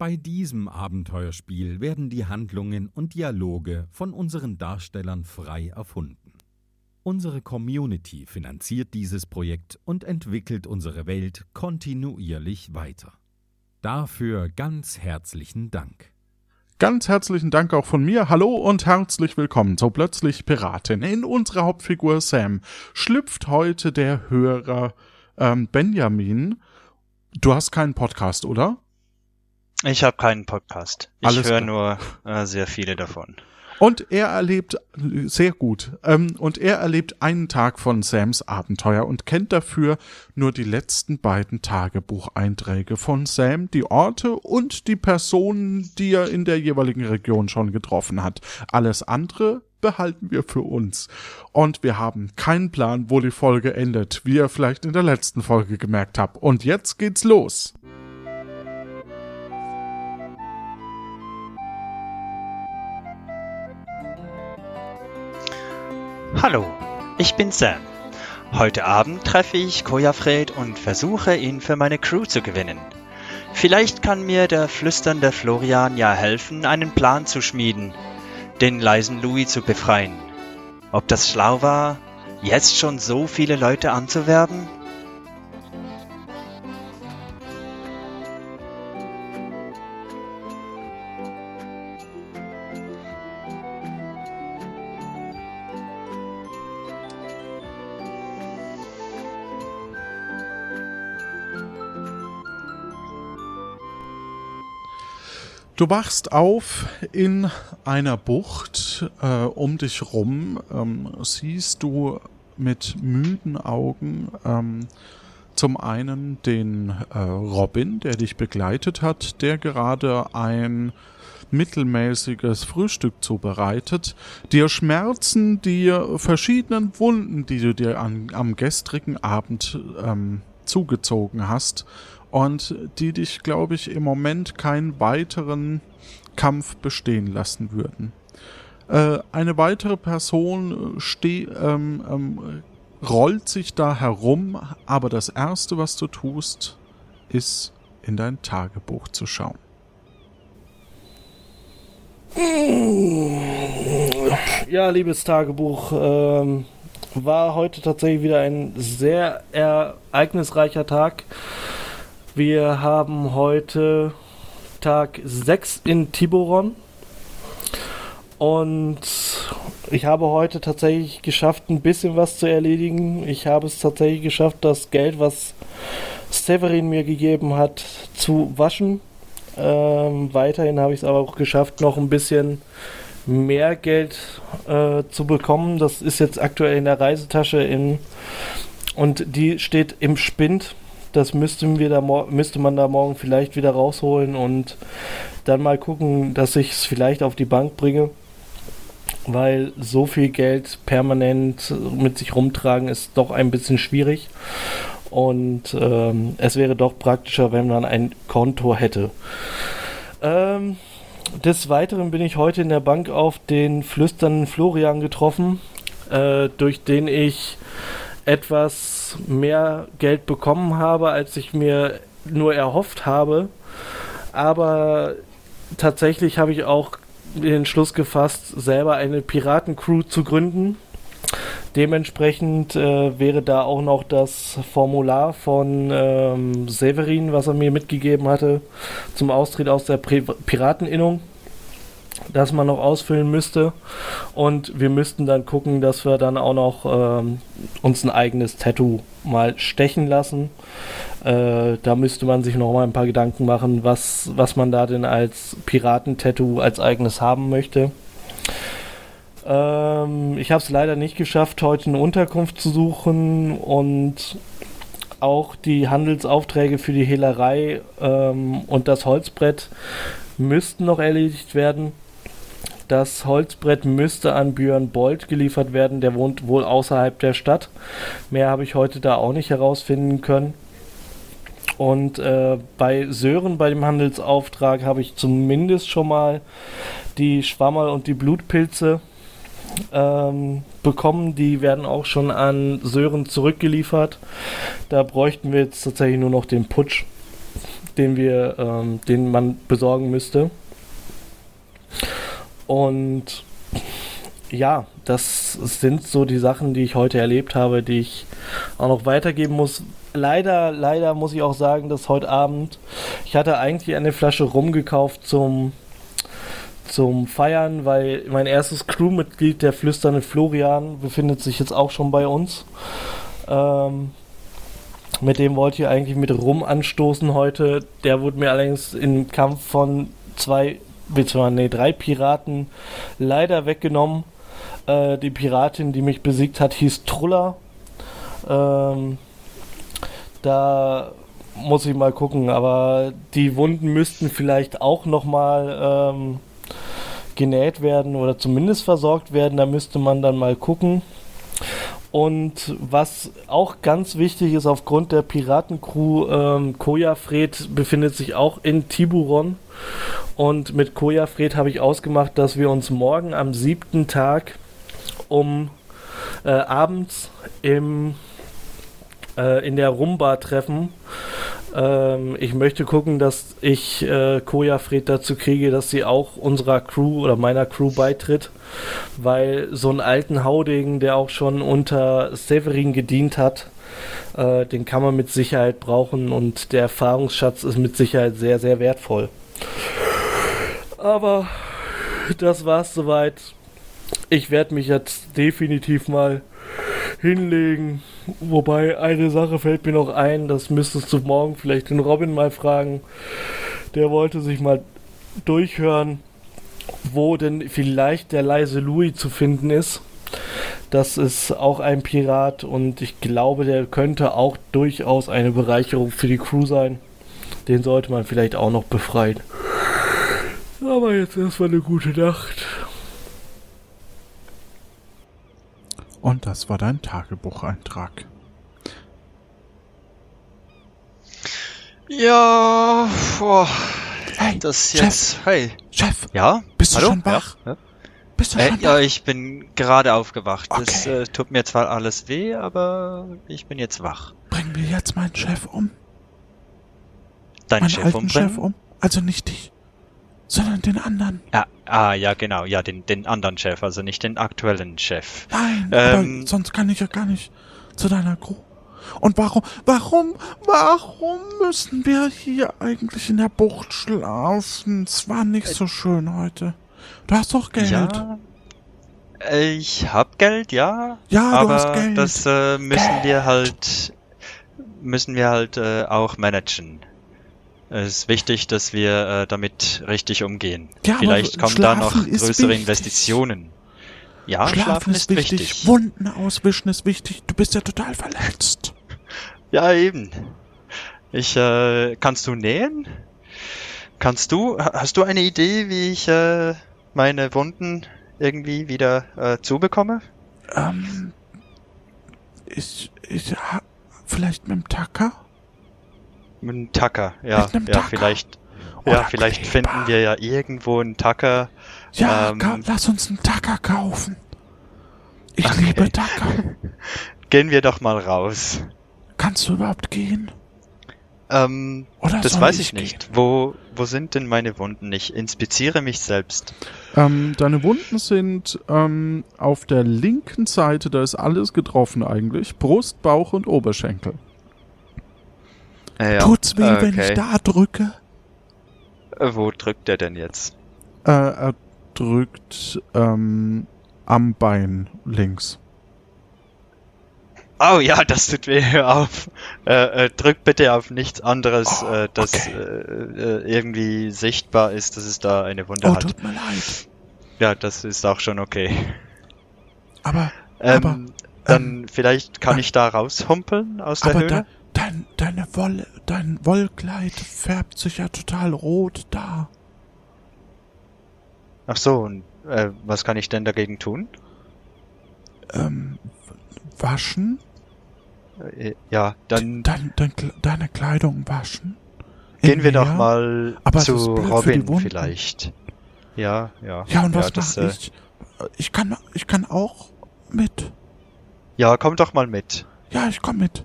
Bei diesem Abenteuerspiel werden die Handlungen und Dialoge von unseren Darstellern frei erfunden. Unsere Community finanziert dieses Projekt und entwickelt unsere Welt kontinuierlich weiter. Dafür ganz herzlichen Dank. Ganz herzlichen Dank auch von mir. Hallo und herzlich willkommen zu Plötzlich Piratin. In unserer Hauptfigur Sam schlüpft heute der Hörer ähm, Benjamin. Du hast keinen Podcast, oder? Ich habe keinen Podcast. Ich höre nur äh, sehr viele davon. Und er erlebt, sehr gut, ähm, und er erlebt einen Tag von Sams Abenteuer und kennt dafür nur die letzten beiden Tagebucheinträge von Sam, die Orte und die Personen, die er in der jeweiligen Region schon getroffen hat. Alles andere behalten wir für uns. Und wir haben keinen Plan, wo die Folge endet, wie ihr vielleicht in der letzten Folge gemerkt habt. Und jetzt geht's los. Hallo, ich bin Sam. Heute Abend treffe ich Kojafred und versuche ihn für meine Crew zu gewinnen. Vielleicht kann mir der flüsternde Florian ja helfen, einen Plan zu schmieden, den leisen Louis zu befreien. Ob das schlau war, jetzt schon so viele Leute anzuwerben? Du wachst auf in einer Bucht. Äh, um dich rum ähm, siehst du mit müden Augen ähm, zum einen den äh, Robin, der dich begleitet hat, der gerade ein mittelmäßiges Frühstück zubereitet, dir Schmerzen, dir verschiedenen Wunden, die du dir an, am gestrigen Abend ähm, zugezogen hast und die dich, glaube ich, im Moment keinen weiteren Kampf bestehen lassen würden. Äh, eine weitere Person steh, ähm, ähm, rollt sich da herum, aber das Erste, was du tust, ist in dein Tagebuch zu schauen. Ja, liebes Tagebuch, ähm, war heute tatsächlich wieder ein sehr ereignisreicher Tag. Wir haben heute Tag 6 in Tiburon. Und ich habe heute tatsächlich geschafft, ein bisschen was zu erledigen. Ich habe es tatsächlich geschafft, das Geld, was Severin mir gegeben hat, zu waschen. Ähm, weiterhin habe ich es aber auch geschafft, noch ein bisschen mehr Geld äh, zu bekommen. Das ist jetzt aktuell in der Reisetasche in, und die steht im Spind. Das müssten wir da müsste man da morgen vielleicht wieder rausholen und dann mal gucken, dass ich es vielleicht auf die Bank bringe. Weil so viel Geld permanent mit sich rumtragen ist doch ein bisschen schwierig. Und ähm, es wäre doch praktischer, wenn man ein Konto hätte. Ähm, des Weiteren bin ich heute in der Bank auf den flüsternden Florian getroffen, äh, durch den ich etwas mehr Geld bekommen habe, als ich mir nur erhofft habe. Aber tatsächlich habe ich auch den Schluss gefasst, selber eine Piratencrew zu gründen. Dementsprechend äh, wäre da auch noch das Formular von ähm, Severin, was er mir mitgegeben hatte, zum Austritt aus der Pri Pirateninnung das man noch ausfüllen müsste. Und wir müssten dann gucken, dass wir dann auch noch ähm, uns ein eigenes Tattoo mal stechen lassen. Äh, da müsste man sich noch mal ein paar Gedanken machen, was, was man da denn als Piratentattoo als eigenes haben möchte. Ähm, ich habe es leider nicht geschafft, heute eine Unterkunft zu suchen und auch die Handelsaufträge für die Hehlerei ähm, und das Holzbrett müssten noch erledigt werden. Das Holzbrett müsste an Björn Bolt geliefert werden, der wohnt wohl außerhalb der Stadt. Mehr habe ich heute da auch nicht herausfinden können. Und äh, bei Sören, bei dem Handelsauftrag, habe ich zumindest schon mal die Schwammerl und die Blutpilze ähm, bekommen. Die werden auch schon an Sören zurückgeliefert. Da bräuchten wir jetzt tatsächlich nur noch den Putsch. den wir, ähm, den man besorgen müsste. Und ja, das sind so die Sachen, die ich heute erlebt habe, die ich auch noch weitergeben muss. Leider, leider muss ich auch sagen, dass heute Abend, ich hatte eigentlich eine Flasche rumgekauft zum, zum Feiern, weil mein erstes Crewmitglied, der flüsternde Florian, befindet sich jetzt auch schon bei uns. Ähm, mit dem wollte ich eigentlich mit Rum anstoßen heute. Der wurde mir allerdings im Kampf von zwei, beziehungsweise nee, drei Piraten leider weggenommen. Äh, die Piratin, die mich besiegt hat, hieß Truller. Ähm, da muss ich mal gucken, aber die Wunden müssten vielleicht auch nochmal ähm, genäht werden oder zumindest versorgt werden. Da müsste man dann mal gucken. Und was auch ganz wichtig ist, aufgrund der Piratencrew, ähm, Kojafred befindet sich auch in Tiburon. Und mit Kojafred habe ich ausgemacht, dass wir uns morgen am siebten Tag um äh, abends im, äh, in der Rumba treffen. Ähm, ich möchte gucken, dass ich äh, Kojafred dazu kriege, dass sie auch unserer Crew oder meiner Crew beitritt weil so einen alten Haudegen, der auch schon unter Severin gedient hat, äh, den kann man mit Sicherheit brauchen und der Erfahrungsschatz ist mit Sicherheit sehr, sehr wertvoll. Aber das war's soweit. Ich werde mich jetzt definitiv mal hinlegen. Wobei eine Sache fällt mir noch ein, das müsstest du morgen vielleicht den Robin mal fragen. Der wollte sich mal durchhören, wo denn vielleicht der leise Louis zu finden ist. Das ist auch ein Pirat und ich glaube, der könnte auch durchaus eine Bereicherung für die Crew sein. Den sollte man vielleicht auch noch befreien. Aber jetzt erstmal eine gute Nacht. Und das war dein Tagebucheintrag. Ja, boah, Hey, das Chef, jetzt. Hey. Chef, Ja? bist du Hallo? schon wach? Ja, Bist du ja. Äh, schon ja, wach? ich bin gerade aufgewacht. Das Okay. äh, tut mir zwar alles weh, aber ich bin jetzt wach. Bringen wir jetzt meinen Chef um? Dein meinen Chef alten umbringen? Chef um? Also nicht dich, sondern den anderen. Ah, ah, ja, genau. Ja, den, den anderen Chef, also nicht den aktuellen Chef. Nein, Ähm, sonst kann ich ja gar nicht zu deiner Crew. Und warum, warum, warum müssen wir hier eigentlich in der Bucht schlafen? Es war nicht so schön heute. Du hast doch Geld. Ja. äh, Ich hab Geld, ja. Ja, du aber hast Geld. das äh, müssen Geld. wir halt müssen wir halt äh, auch managen. Es ist wichtig, dass wir äh, damit richtig umgehen. Ja, Vielleicht kommen da noch Schlafen ist größere wichtig. Investitionen. Ja, Schlafen, ist wichtig. Wunden auswischen ist wichtig. Du bist ja total verletzt. Ja, eben. Ich, äh, kannst du nähen? Kannst du, ha- hast du eine Idee, wie ich äh, meine Wunden irgendwie wieder äh, zubekomme? Ähm, ich, ich, vielleicht mit dem Tacker? Mit einem Tacker, ja. Mit einem ja, Tacker. vielleicht. Oder ja, vielleicht Kleber. finden wir ja irgendwo einen Tacker. Ja, Ähm, ka- lass uns einen Tacker kaufen. Ich Okay. liebe Tacker. Gehen wir doch mal raus. Kannst du überhaupt gehen? Ähm, Oder das weiß ich gehen? nicht. Wo, wo sind denn meine Wunden? Ich inspiziere mich selbst. Ähm, deine Wunden sind ähm, auf der linken Seite, da ist alles getroffen eigentlich. Brust, Bauch und Oberschenkel. Ja. Tut's weh, äh, wenn ich okay. da drücke? Äh, Wo drückt der denn jetzt? Äh, er drückt ähm, am Bein links. Oh ja, das tut weh. Hör auf. Äh, äh, drück bitte auf nichts anderes, Oh, äh, das okay. äh, äh, irgendwie sichtbar ist, dass es da eine Wunde Oh, hat. tut mir leid. Ja, das ist auch schon okay. Aber, Ähm, Aber, dann vielleicht kann ich da raushumpeln aus der Höhle? de, dein, deine Wolle, dein Wollkleid färbt sich ja total rot da. Ach so, und äh, was kann ich denn dagegen tun? Ähm, waschen? Äh, ja, dann Dein, dein, deine Kleidung waschen? gehen wir doch mal Aber zu Robin vielleicht. Ja, ja. Ja, und was das, mach äh, ich? Ich kann, ich kann auch mit. Ja, komm doch mal mit. Ja, ich komm mit.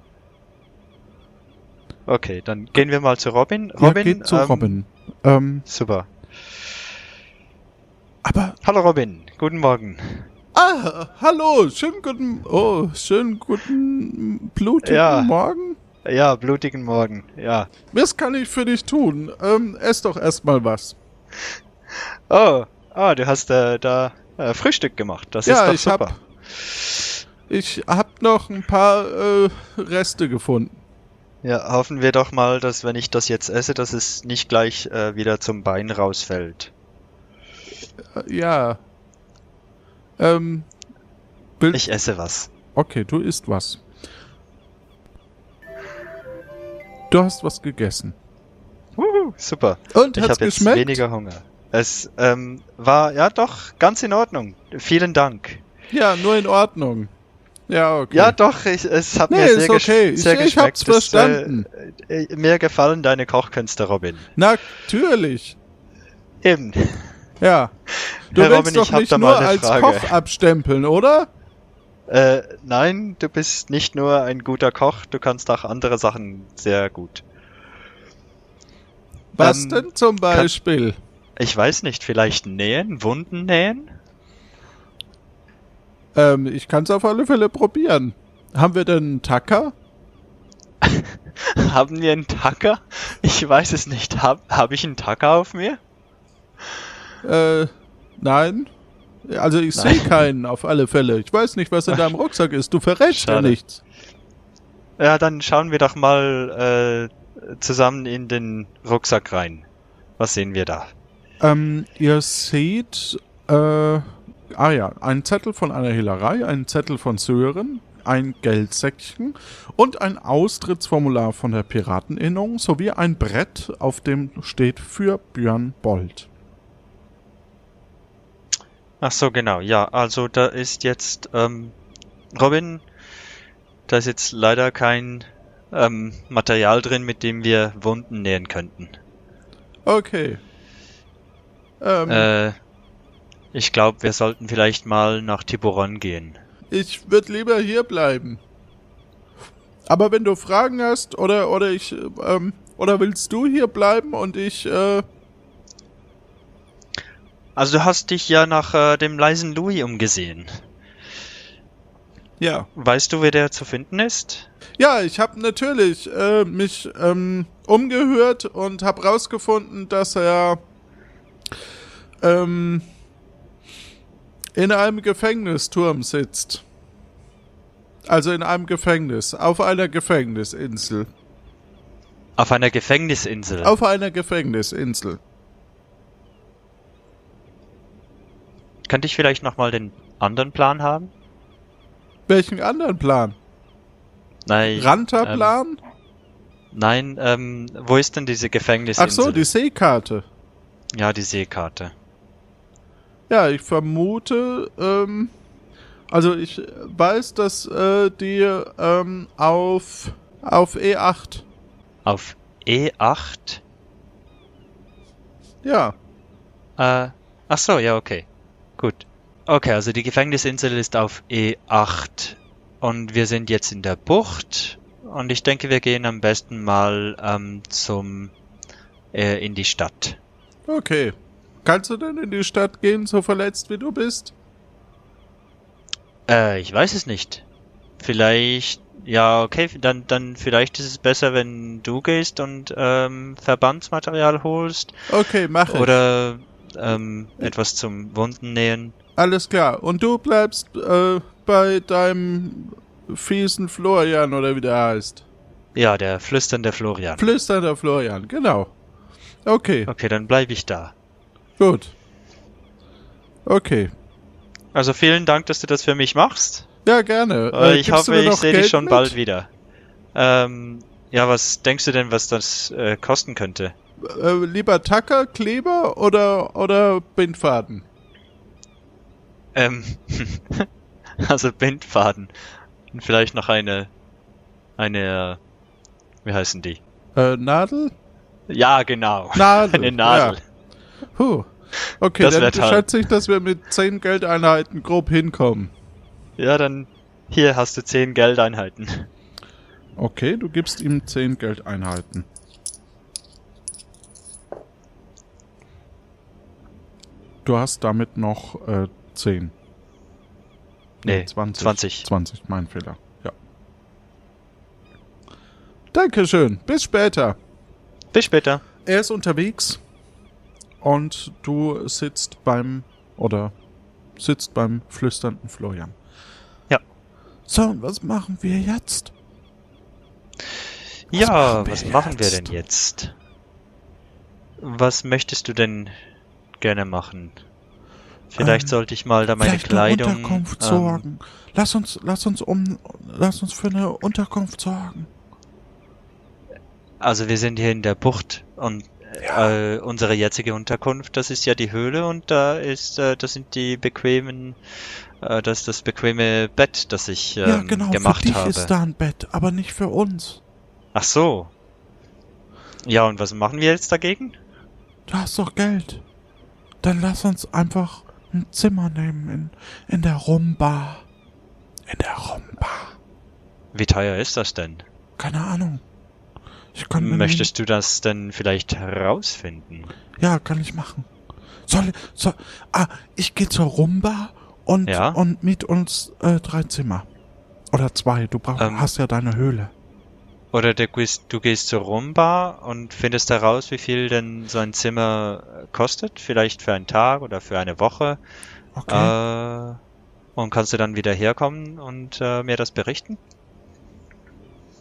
Okay, dann gehen wir mal zu Robin. Ja, Robin, geht zu ähm, Robin. Ähm, Super. aber Hallo Robin, guten Morgen. Ah, hallo, schönen guten, oh, schönen guten blutigen Ja. Morgen. Ja, blutigen Morgen. Ja. Was kann ich für dich tun? Ähm, ess doch erstmal was. Oh, ah, du hast äh, da äh, Frühstück gemacht. Das ja, ist ich doch super. hab, ich hab noch ein paar äh, Reste gefunden. Ja, hoffen wir doch mal, dass wenn ich das jetzt esse, dass es nicht gleich äh, wieder zum Bein rausfällt. Äh, ja. Ähm, will, Ich esse was. okay, du isst was. Du hast was gegessen. Wuhu, super. Und Ich hat's habe jetzt geschmeckt? weniger Hunger. Es ähm, war ja doch ganz in Ordnung. Vielen Dank. Ja, nur in Ordnung. Ja, okay. Ja, doch, ich, es hat Nee, mir sehr, okay. Ich- sehr ich geschmeckt. hab's verstanden. Es, äh, äh, mir gefallen deine Kochkünste, Robin. Natürlich. Eben. Ja. Du Herr willst Robin, doch ich nicht nur als Frage. Koch abstempeln, oder? Äh, nein, du bist nicht nur ein guter Koch, du kannst auch andere Sachen sehr gut. Was Ähm, denn zum Beispiel? Ich weiß nicht, vielleicht nähen, Wunden nähen? Ähm, ich kann es auf alle Fälle probieren. Haben wir denn einen Tacker? Haben wir einen Tacker? Ich weiß es nicht. Hab, hab ich einen Tacker auf mir? Äh, nein. Also ich sehe keinen auf alle Fälle. Ich weiß nicht, was in deinem Rucksack ist. Du verrätst ja nichts. Ja, dann schauen wir doch mal äh, zusammen in den Rucksack rein. Was sehen wir da? Ähm, ihr seht, äh, ah ja, einen Zettel von einer Hehlerei, einen Zettel von Sören, ein Geldsäckchen und ein Austrittsformular von der Pirateninnung sowie ein Brett, auf dem steht für Björn Bold. Ach so, genau. Ja, also da ist jetzt ähm, Robin. Da ist jetzt leider kein ähm, Material drin, mit dem wir Wunden nähen könnten. Okay. Ähm, Äh, ich glaube, wir sollten vielleicht mal nach Tiburon gehen. Ich würde lieber hier bleiben. Aber wenn du Fragen hast oder oder ich ähm, oder willst du hier bleiben und ich äh, Also du hast dich ja nach äh, dem leisen Louis umgesehen. ja Weißt du, wer der zu finden ist? ja ich habe natürlich äh, mich ähm, umgehört und habe rausgefunden, dass er ähm, in einem Gefängnisturm sitzt. Also in einem Gefängnis, auf einer Gefängnisinsel. Auf einer Gefängnisinsel. Auf einer Gefängnisinsel. Könnte ich vielleicht nochmal den anderen Plan haben? Welchen anderen Plan? Nein. Ranterplan? Ähm, nein, ähm, wo ist denn diese Ach Gefängnisinsel? so, die Seekarte. Ja, die Seekarte. Ja, ich vermute, ähm, also ich weiß, dass äh, die ähm, auf, auf E8, Auf E8? ja, Äh, ach so, ja, okay. Gut. Okay, also die Gefängnisinsel ist auf E8 und wir sind jetzt in der Bucht und ich denke, wir gehen am besten mal ähm, zum äh, in die Stadt. okay. Kannst du denn in die Stadt gehen, so verletzt wie du bist? Äh, ich weiß es nicht. Vielleicht, ja, okay, dann, dann vielleicht ist es besser, wenn du gehst und ähm, Verbandsmaterial holst Okay, mach ich. oder ähm, etwas zum Wunden nähen. Alles klar. Und du bleibst äh, bei deinem fiesen Florian oder wie der heißt. Ja, der flüsternde Florian. Flüsternder Florian, genau. Okay, Okay, dann bleibe ich da. Gut. Okay. Also vielen Dank, dass du das für mich machst. Ja, gerne. Äh, ich gibst du hoffe, ich sehe dich schon mit? bald wieder. Ähm, ja, was denkst du denn, was das äh, kosten könnte? Äh, lieber Tacker, Kleber oder, oder Bindfaden? Ähm, also Bindfaden. Und vielleicht noch eine, eine, äh, wie heißen die? Äh, Nadel? Ja, genau. Nadel. Eine Nadel. Ja. Puh. Okay, Das dann schätze ich, dass wir mit 10 Geldeinheiten grob hinkommen. Ja, dann hier hast du zehn Geldeinheiten. Okay, du gibst ihm 10 Geldeinheiten. Du hast damit noch äh, 10. Nee, 20. 20. 20, mein Fehler. Ja. Dankeschön. Bis später. Bis später. Er ist unterwegs und du sitzt beim oder sitzt beim flüsternden Florian. Ja. So, und was machen wir jetzt? Was ja, machen was machen wir jetzt? denn jetzt? Was möchtest du denn gerne machen? Vielleicht Ähm, sollte ich mal da meine Kleidung. eine Unterkunft ähm, sorgen. Lass uns, lass uns um, lass uns für eine Unterkunft sorgen. Also wir sind hier in der Bucht und äh, unsere jetzige Unterkunft, das ist ja die Höhle und da ist, äh, das sind die bequemen, äh, das ist das bequeme Bett, das ich ähm, ja, genau. gemacht für dich habe. ist da ein Bett, aber nicht für uns. Ach so. Ja, und was machen wir jetzt dagegen? Du hast doch Geld. Dann lass uns einfach ein Zimmer nehmen in, in der Rumba. In der Rumba. Wie teuer ist das denn? Keine Ahnung. Ich kann Möchtest du das denn vielleicht herausfinden? Ja, kann ich machen. Soll, soll, ah, ich gehe zur Rumba und, Ja? und miet uns äh, drei Zimmer. Oder zwei. Du brauchst, Ähm. hast ja deine Höhle. Oder du gehst, du gehst zur Rumba und findest heraus, wie viel denn so ein Zimmer äh, kostet? Vielleicht für einen Tag oder für eine Woche. Okay. Äh, und kannst du dann wieder herkommen und äh, mir das berichten?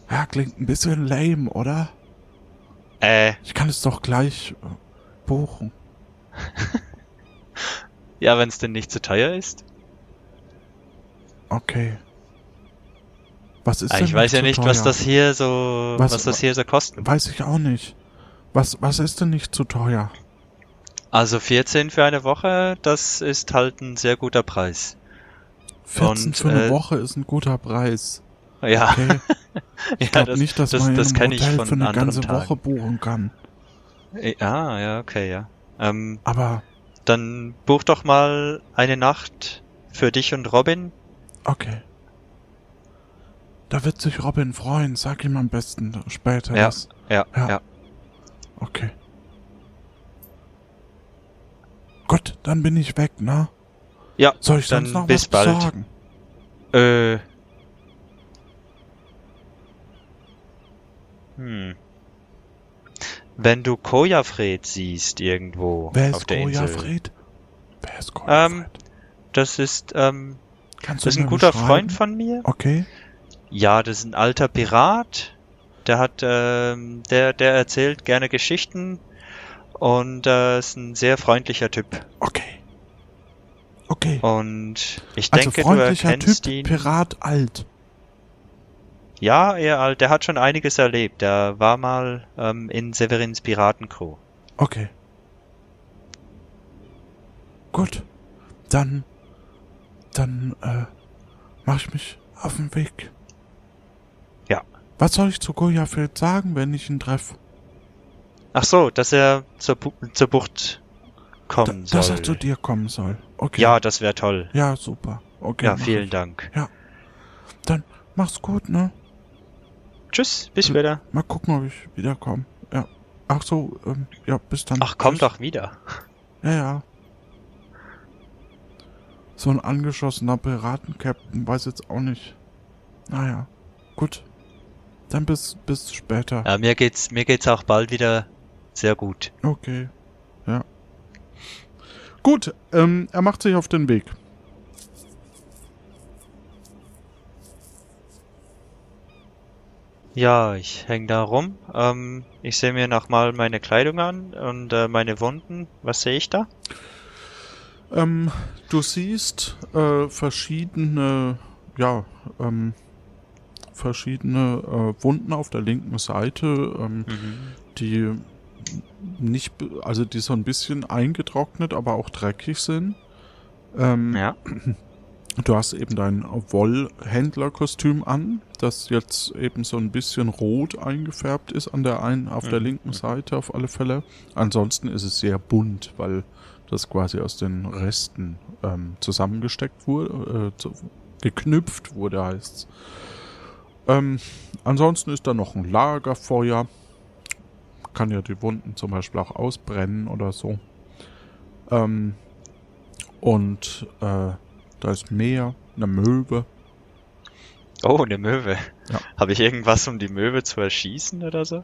Ja, klingt ein bisschen lame, oder? Äh, Ich kann es doch gleich äh, buchen. ja, wenn es denn nicht zu teuer ist. Okay. Was ist Ah, denn ich weiß ja nicht, teuer? was das hier so, Was- was, das hier so kosten. Weiß ich auch nicht. Was, was ist denn nicht zu teuer? Also 14 für eine Woche, das ist halt ein sehr guter Preis. 14 Und, für eine äh, Woche ist ein guter Preis. Ja, Okay. Ich ja, glaube das, nicht, dass das, man das einem kenne ich Hotel von für eine ganze Tagen. Woche buchen kann. Äh, Ah, ja, okay, ja. Ähm, Aber dann buch doch mal eine Nacht für dich und Robin. okay. Da wird sich Robin freuen. Sag ihm am besten später. Ja. Ja, Ja. ja. Okay. Gut, dann bin ich weg, ne? Ja, Soll ich dann sonst noch bis was bald. sagen? Äh. Hm. Wenn du Kojafred siehst irgendwo Wer auf ist der Insel. Kojafred? Wer ist Kojafred? Ähm, Das ist, ähm, Kannst das ist ein guter beschreiben? Freund von mir. Okay. Ja, das ist ein alter Pirat. Der hat, ähm, der, der erzählt gerne Geschichten und äh, ist ein sehr freundlicher Typ. Okay. Okay. Und ich also denke, du freundlicher erkennst Typ, ihn. Pirat alt. Ja, er. Der hat schon einiges erlebt. Der war mal ähm, in Severins Piratencrew. Okay. Gut. Dann, dann, äh, mach ich mich auf den Weg. Ja. Was soll ich zu Gojafred sagen, wenn ich ihn treffe? Ach so, dass er zur, Bu zur Bucht kommen dass soll. er zu dir kommen soll. Okay. Ja, das wäre toll. Ja, super. Okay. Ja, vielen ich. Dank. Dann mach's gut, ne? Tschüss, bis später. Mal gucken, ob ich wiederkomme. Ja. Ach so, ähm, ja, bis dann. Ach, komm Tschüss. doch wieder. Ja, ja. So ein angeschossener Piratenkapitän weiß jetzt auch nicht. Naja, gut. Dann bis, bis später. Ja, mir geht's, mir geht's auch bald wieder sehr gut. Okay. Ja. Gut, ähm, er macht sich auf den Weg. Ja, ich häng da rum. Ähm, ich sehe mir nochmal meine Kleidung an und äh, meine Wunden. Was sehe ich da? Ähm, du siehst äh, verschiedene, ja, ähm, verschiedene äh, Wunden auf der linken Seite, ähm, Mhm. die nicht, also die so ein bisschen eingetrocknet, aber auch dreckig sind. Ähm, Ja. Du hast eben dein Wollhändlerkostüm an, das jetzt eben so ein bisschen rot eingefärbt ist an der einen, auf der Mhm. linken Seite auf alle Fälle. Ansonsten ist es sehr bunt, weil das quasi aus den Resten ähm, zusammengesteckt wurde, äh, zu, geknüpft wurde heißt's. Ähm, ansonsten ist da noch ein Lagerfeuer. Kann ja die Wunden zum Beispiel auch ausbrennen oder so. Ähm, und äh, da ist Meer, eine Möwe. Oh, eine Möwe. Ja. Habe ich irgendwas, um die Möwe zu erschießen oder so?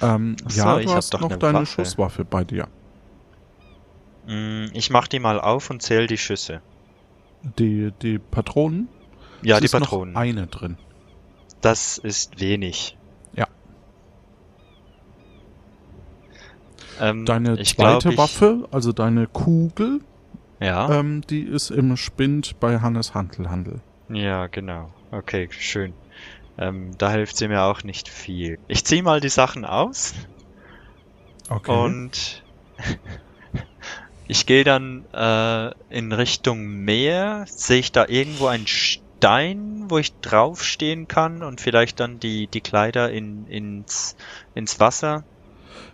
Ähm, so, ja, ich du hast doch noch eine deine Waffe. Schusswaffe bei dir. Mm, Ich mach die mal auf und zähle die Schüsse. Die, die Patronen? Ja, Es die ist noch Patronen. eine drin. Das ist wenig. Ja. Ähm, Deine zweite glaub, Waffe, also deine Kugel, Ja, ähm, die ist im Spind bei Hannes Handelhandel. ja, genau. Okay, schön. Ähm, da hilft sie mir auch nicht viel. Ich zieh mal die Sachen aus Okay. und ich gehe dann äh, in Richtung Meer. Sehe ich da irgendwo einen Stein, wo ich draufstehen kann und vielleicht dann die, die Kleider in, ins, ins Wasser?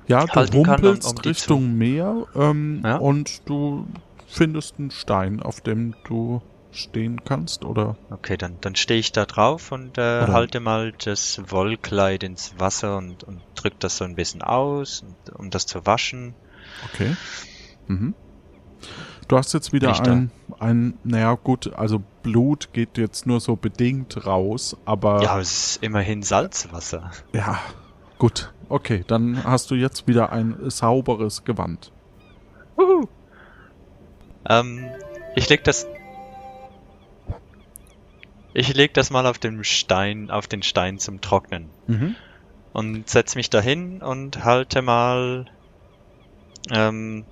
ja, du halten kann, um- Richtung Meer ähm, Ja. und du findest einen Stein, auf dem du stehen kannst, oder? Okay, dann, dann stehe ich da drauf und äh, halte mal das Wollkleid ins Wasser und, und drück das so ein bisschen aus, und, um das zu waschen. Okay. Mhm. Du hast jetzt wieder ein, ein, naja gut, also Blut geht jetzt nur so bedingt raus, aber Ja, aber es ist immerhin Salzwasser. ja, gut. Okay, dann hast du jetzt wieder ein sauberes Gewand. Ähm, ich leg das. Ich leg das mal auf den Stein, auf den Stein zum Trocknen. Mhm. Und setz mich dahin und halte mal ähm,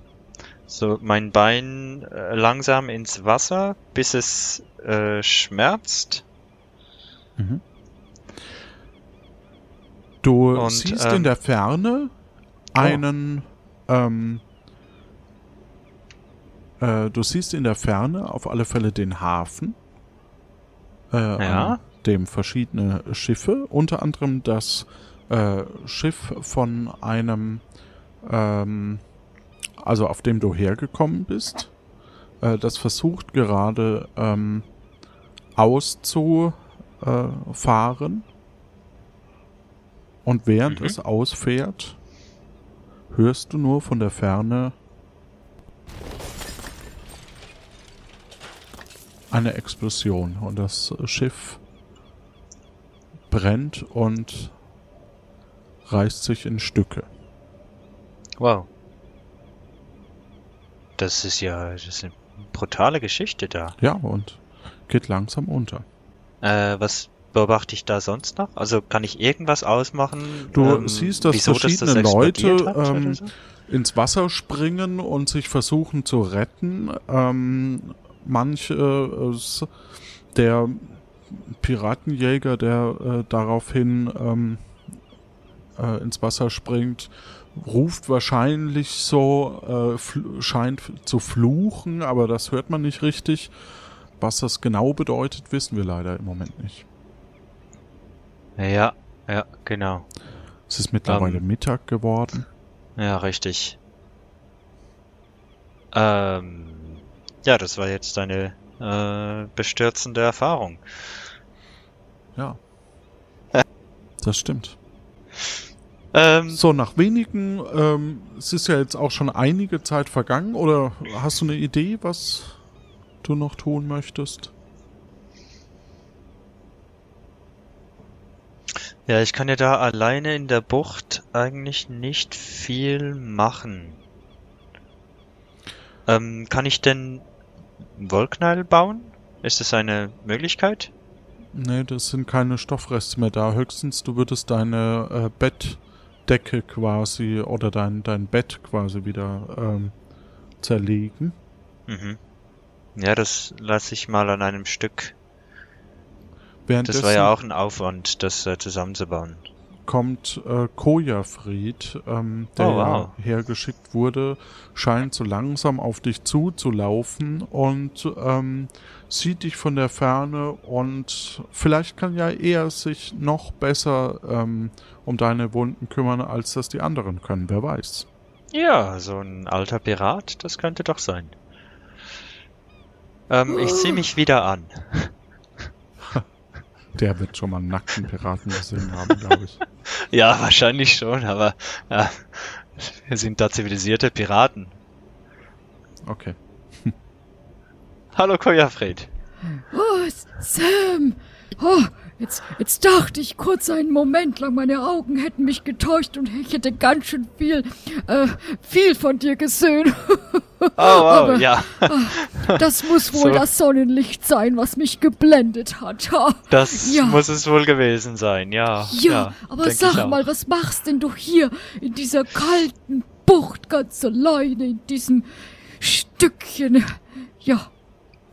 so mein Bein äh, langsam ins Wasser, bis es äh, schmerzt. Mhm. Du Und, siehst ähm, in der Ferne einen, ähm, äh, du siehst in der Ferne auf alle Fälle den Hafen, äh, Ja. an dem verschiedene Schiffe, unter anderem das äh, Schiff von einem, ähm, also auf dem du hergekommen bist, äh, das versucht gerade ähm, auszufahren. Und während Mhm. es ausfährt, hörst du nur von der Ferne eine Explosion und das Schiff brennt und reißt sich in Stücke. Wow. Das ist ja, das ist eine brutale Geschichte da. Ja, und geht langsam unter. Äh, was beobachte ich da sonst noch? Also kann ich irgendwas ausmachen? Du ähm, siehst, dass wieso verschiedene das explodiert Leute, hat ähm, so? ins Wasser springen und sich versuchen zu retten. Ähm, manche, äh, der Piratenjäger, der äh, daraufhin ähm, äh, ins Wasser springt, ruft wahrscheinlich so, äh, scheint zu fluchen, aber das hört man nicht richtig. Was das genau bedeutet, wissen wir leider im Moment nicht. Ja, ja, genau. Es ist mittlerweile Ähm. Mittag geworden. Ja, richtig. Ähm, ja, das war jetzt eine äh, bestürzende Erfahrung. Ja. Das stimmt. Ähm, So, nach wenigen, ähm, es ist ja jetzt auch schon einige Zeit vergangen, oder hast du eine Idee, was du noch tun möchtest? Ja, ich kann ja da alleine in der Bucht eigentlich nicht viel machen. Ähm, kann ich denn Wollknall bauen? Ist es eine Möglichkeit? Nee, das sind keine Stoffreste mehr da. Höchstens du würdest deine äh, Bettdecke quasi oder dein, dein Bett quasi wieder ähm, zerlegen. Mhm. Ja, das lasse ich mal an einem Stück. Das war ja auch ein Aufwand, das äh, zusammenzubauen. Kommt äh, Kojafried, ähm, der Oh, wow. hergeschickt wurde, scheint so langsam auf dich zuzulaufen und ähm, sieht dich von der Ferne und vielleicht kann ja er sich noch besser ähm, um deine Wunden kümmern, als das die anderen können, wer weiß. Ja, so ein alter Pirat, das könnte doch sein. Ähm, ich ziehe mich wieder an. Der wird schon mal einen nackten Piraten gesehen haben, glaube ich. Ja, wahrscheinlich schon, aber ja, wir sind da zivilisierte Piraten. Okay. Hallo Kojafred. Oh, Sam! Oh, jetzt, jetzt dachte ich kurz einen Moment lang, meine Augen hätten mich getäuscht und ich hätte ganz schön viel, äh, viel von dir gesehen. Oh, wow, Aber- ja, Das muss wohl So. das Sonnenlicht sein, was mich geblendet hat. Ha. das Ja. muss es wohl gewesen sein, ja. Ja, aber denk ich sag mal, was machst denn du hier in dieser kalten Bucht ganz alleine in diesem Stückchen, ja,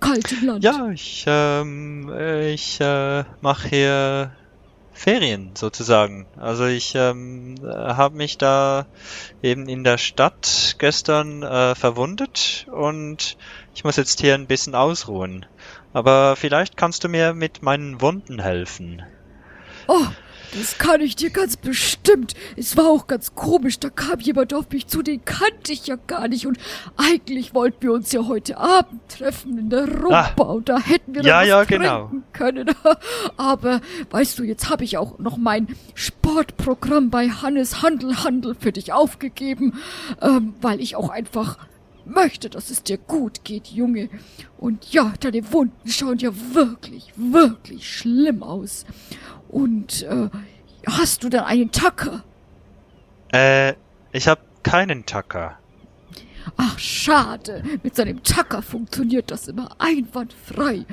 kaltem Land? Ja, ich, ähm, äh, ich äh, mache hier Ferien sozusagen. Also ich ähm, habe mich da eben in der Stadt gestern äh, verwundet und ich muss jetzt hier ein bisschen ausruhen. Aber vielleicht kannst du mir mit meinen Wunden helfen. Oh, das kann ich dir ganz bestimmt. Es war auch ganz komisch, da kam jemand auf mich zu, den kannte ich ja gar nicht. Und eigentlich wollten wir uns ja heute Abend treffen in der Rumba Ah. und da hätten wir Ja, dann ja, was genau. trinken können. Aber weißt du, jetzt habe ich auch noch mein Sportprogramm bei Hannes Handel Handel für dich aufgegeben, ähm, weil ich auch einfach möchte, dass es dir gut geht, Junge. Und ja, deine Wunden schauen ja wirklich, wirklich schlimm aus. Und äh, hast du denn einen Tacker? Äh, ich habe keinen Tacker. Ach, schade. Mit seinem Tacker funktioniert das immer einwandfrei.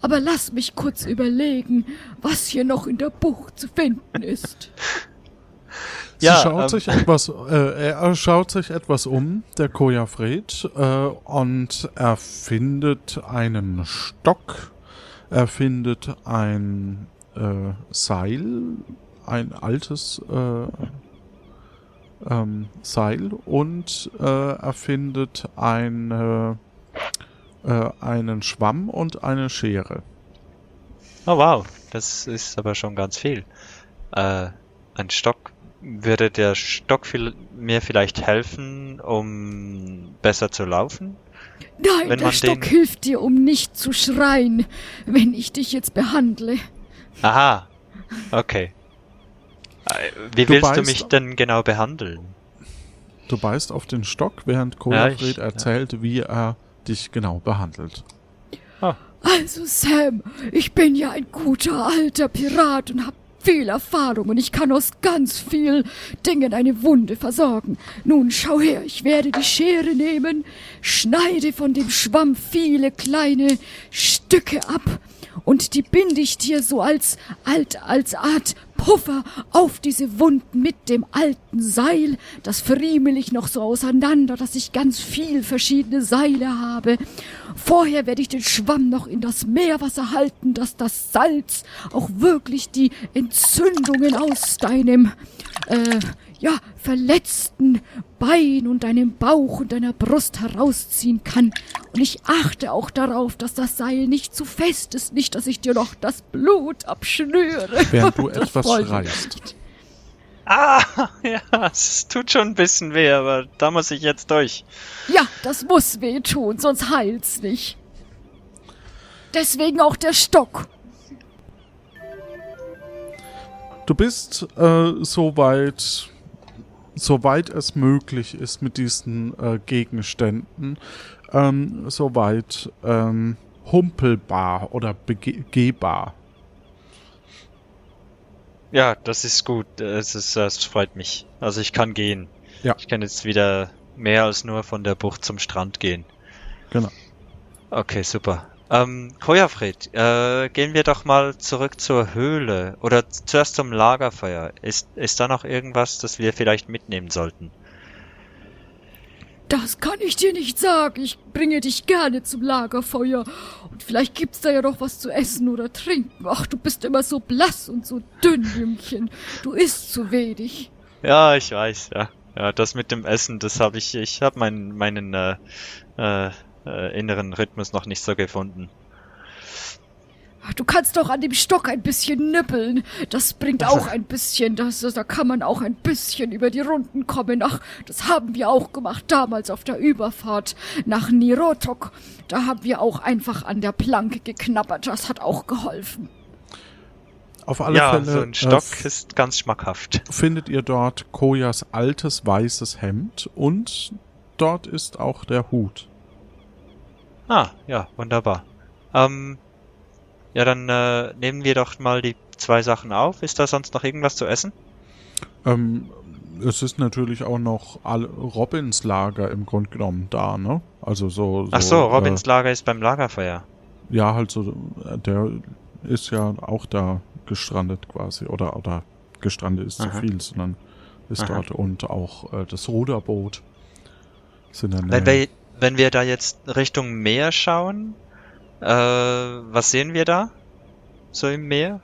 Aber lass mich kurz überlegen, was hier noch in der Bucht zu finden ist. Sie Ja, schaut ähm, sich etwas, äh, er schaut sich etwas um, der Koja Fred, äh, und er findet einen Stock, er findet ein äh, Seil, ein altes äh, ähm, Seil und äh, er findet eine, äh, einen Schwamm und eine Schere. Oh wow, das ist aber schon ganz viel. Äh, ein Stock. Würde der Stock viel, mir vielleicht helfen, um besser zu laufen? Nein, Wenn der man Stock den- hilft dir, um nicht zu schreien, wenn ich dich jetzt behandle. Aha, okay. Äh, Wie Du willst du beißt- mich denn genau behandeln? Du beißt auf den Stock, während Koja Ja, erzählt, wie er dich genau behandelt. Also Sam, ich bin ja ein guter alter Pirat und hab viel Erfahrung und ich kann aus ganz viel Dingen eine Wunde versorgen. Nun schau her, ich werde die Schere nehmen, schneide von dem Schwamm viele kleine Stücke ab und die binde ich dir so als alt als Art Puffer auf diese Wunden mit dem alten Seil. Das verriemel ich noch so auseinander, dass ich ganz viel verschiedene Seile habe. Vorher werde ich den Schwamm noch in das Meerwasser halten, dass das Salz auch wirklich die Entzündungen aus deinem, äh, ja, verletzten Bein und deinem Bauch und deiner Brust herausziehen kann. Und ich achte auch darauf, dass das Seil nicht zu fest ist, nicht, dass ich dir noch das Blut abschnüre. Während du Das etwas schreist. Ah, ja, es tut schon ein bisschen weh, aber da muss ich jetzt durch. Ja, das muss wehtun, sonst heilt's nicht. Deswegen auch der Stock. Du bist äh, soweit, soweit es möglich ist mit diesen äh, Gegenständen, ähm, soweit ähm, humpelbar oder begehbar. Ja, das ist gut. Es ist, das freut mich. Also ich kann gehen. Ja. Ich kann jetzt wieder mehr als nur von der Bucht zum Strand gehen. Genau. Okay, super. Ähm, Kojafred, äh, gehen wir doch mal zurück zur Höhle oder zuerst zum Lagerfeuer. Ist, ist da noch irgendwas, das wir vielleicht mitnehmen sollten? Das kann ich dir nicht sagen. Ich bringe dich gerne zum Lagerfeuer. Und vielleicht gibt's da ja noch was zu essen oder trinken. Ach, du bist immer so blass und so dünn, Jüngchen. Du isst zu wenig. Ja, ich weiß, ja. Ja, das mit dem Essen, das habe ich, ich habe meinen, meinen äh, äh, äh, inneren Rhythmus noch nicht so gefunden. Ach, Du kannst doch an dem Stock ein bisschen nippeln. Das bringt auch ein bisschen, das, da kann man auch ein bisschen über die Runden kommen. Ach, das haben wir auch gemacht damals auf der Überfahrt nach Nirotok. Da haben wir auch einfach an der Planke geknabbert. Das hat auch geholfen. Auf alle ja, Fälle so ein äh, Stock f- ist ganz schmackhaft. findet ihr dort Koyas altes weißes Hemd und dort ist auch der Hut. Ah, ja, wunderbar. Ähm, ja, dann äh, nehmen wir doch mal die zwei Sachen auf. Ist da sonst noch irgendwas zu essen? Ähm, es ist natürlich auch noch Robins Lager im Grunde genommen da, ne? Also so. so Ach so, Robins Lager ist beim Lagerfeuer. Äh, ja, halt so, äh, der ist ja auch da gestrandet quasi. Oder, oder gestrandet ist zu Aha. viel, sondern ist Aha. dort und auch äh, das Ruderboot sind dann. Wenn wir, wenn wir da jetzt Richtung Meer schauen, äh, was sehen wir da? So im Meer?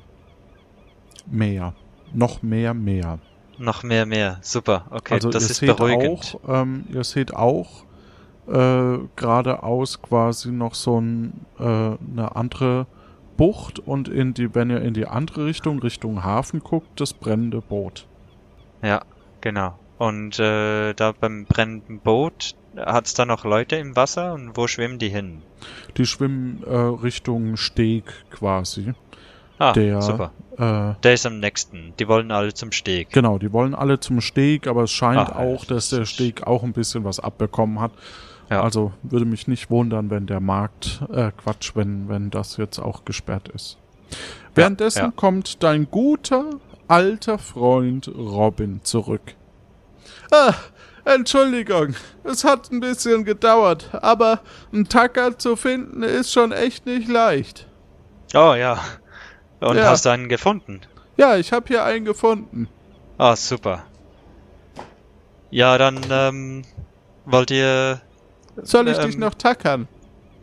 mehr. Noch mehr Meer. Noch mehr Meer. Super, okay, also das ist beruhigend. auch, ähm, ihr seht auch äh, geradeaus quasi noch so ein, äh, eine andere Bucht und in die, wenn ihr in die andere Richtung, Richtung Hafen guckt, das brennende Boot. Ja, genau. Und äh, da beim brennenden Boot hat's da noch Leute im Wasser und wo schwimmen die hin? Die schwimmen äh, Richtung Steg quasi. Ah, Der, super. Äh, Der ist am nächsten. Die wollen alle zum Steg. genau, die wollen alle zum Steg, aber es scheint Ah, auch, dass der Steg auch ein bisschen was abbekommen hat. Ja. Also würde mich nicht wundern, wenn der Markt, äh, Quatsch, wenn, wenn das jetzt auch gesperrt ist. Währenddessen ja. kommt dein guter, alter Freund Robin zurück. Ah, Entschuldigung, es hat ein bisschen gedauert, aber einen Tacker zu finden ist schon echt nicht leicht. Oh ja. Und Ja. hast du einen gefunden? Ja, ich habe hier einen gefunden. Ah, super. Ja, dann ähm, wollt ihr. Soll ich Ähm, dich noch tackern?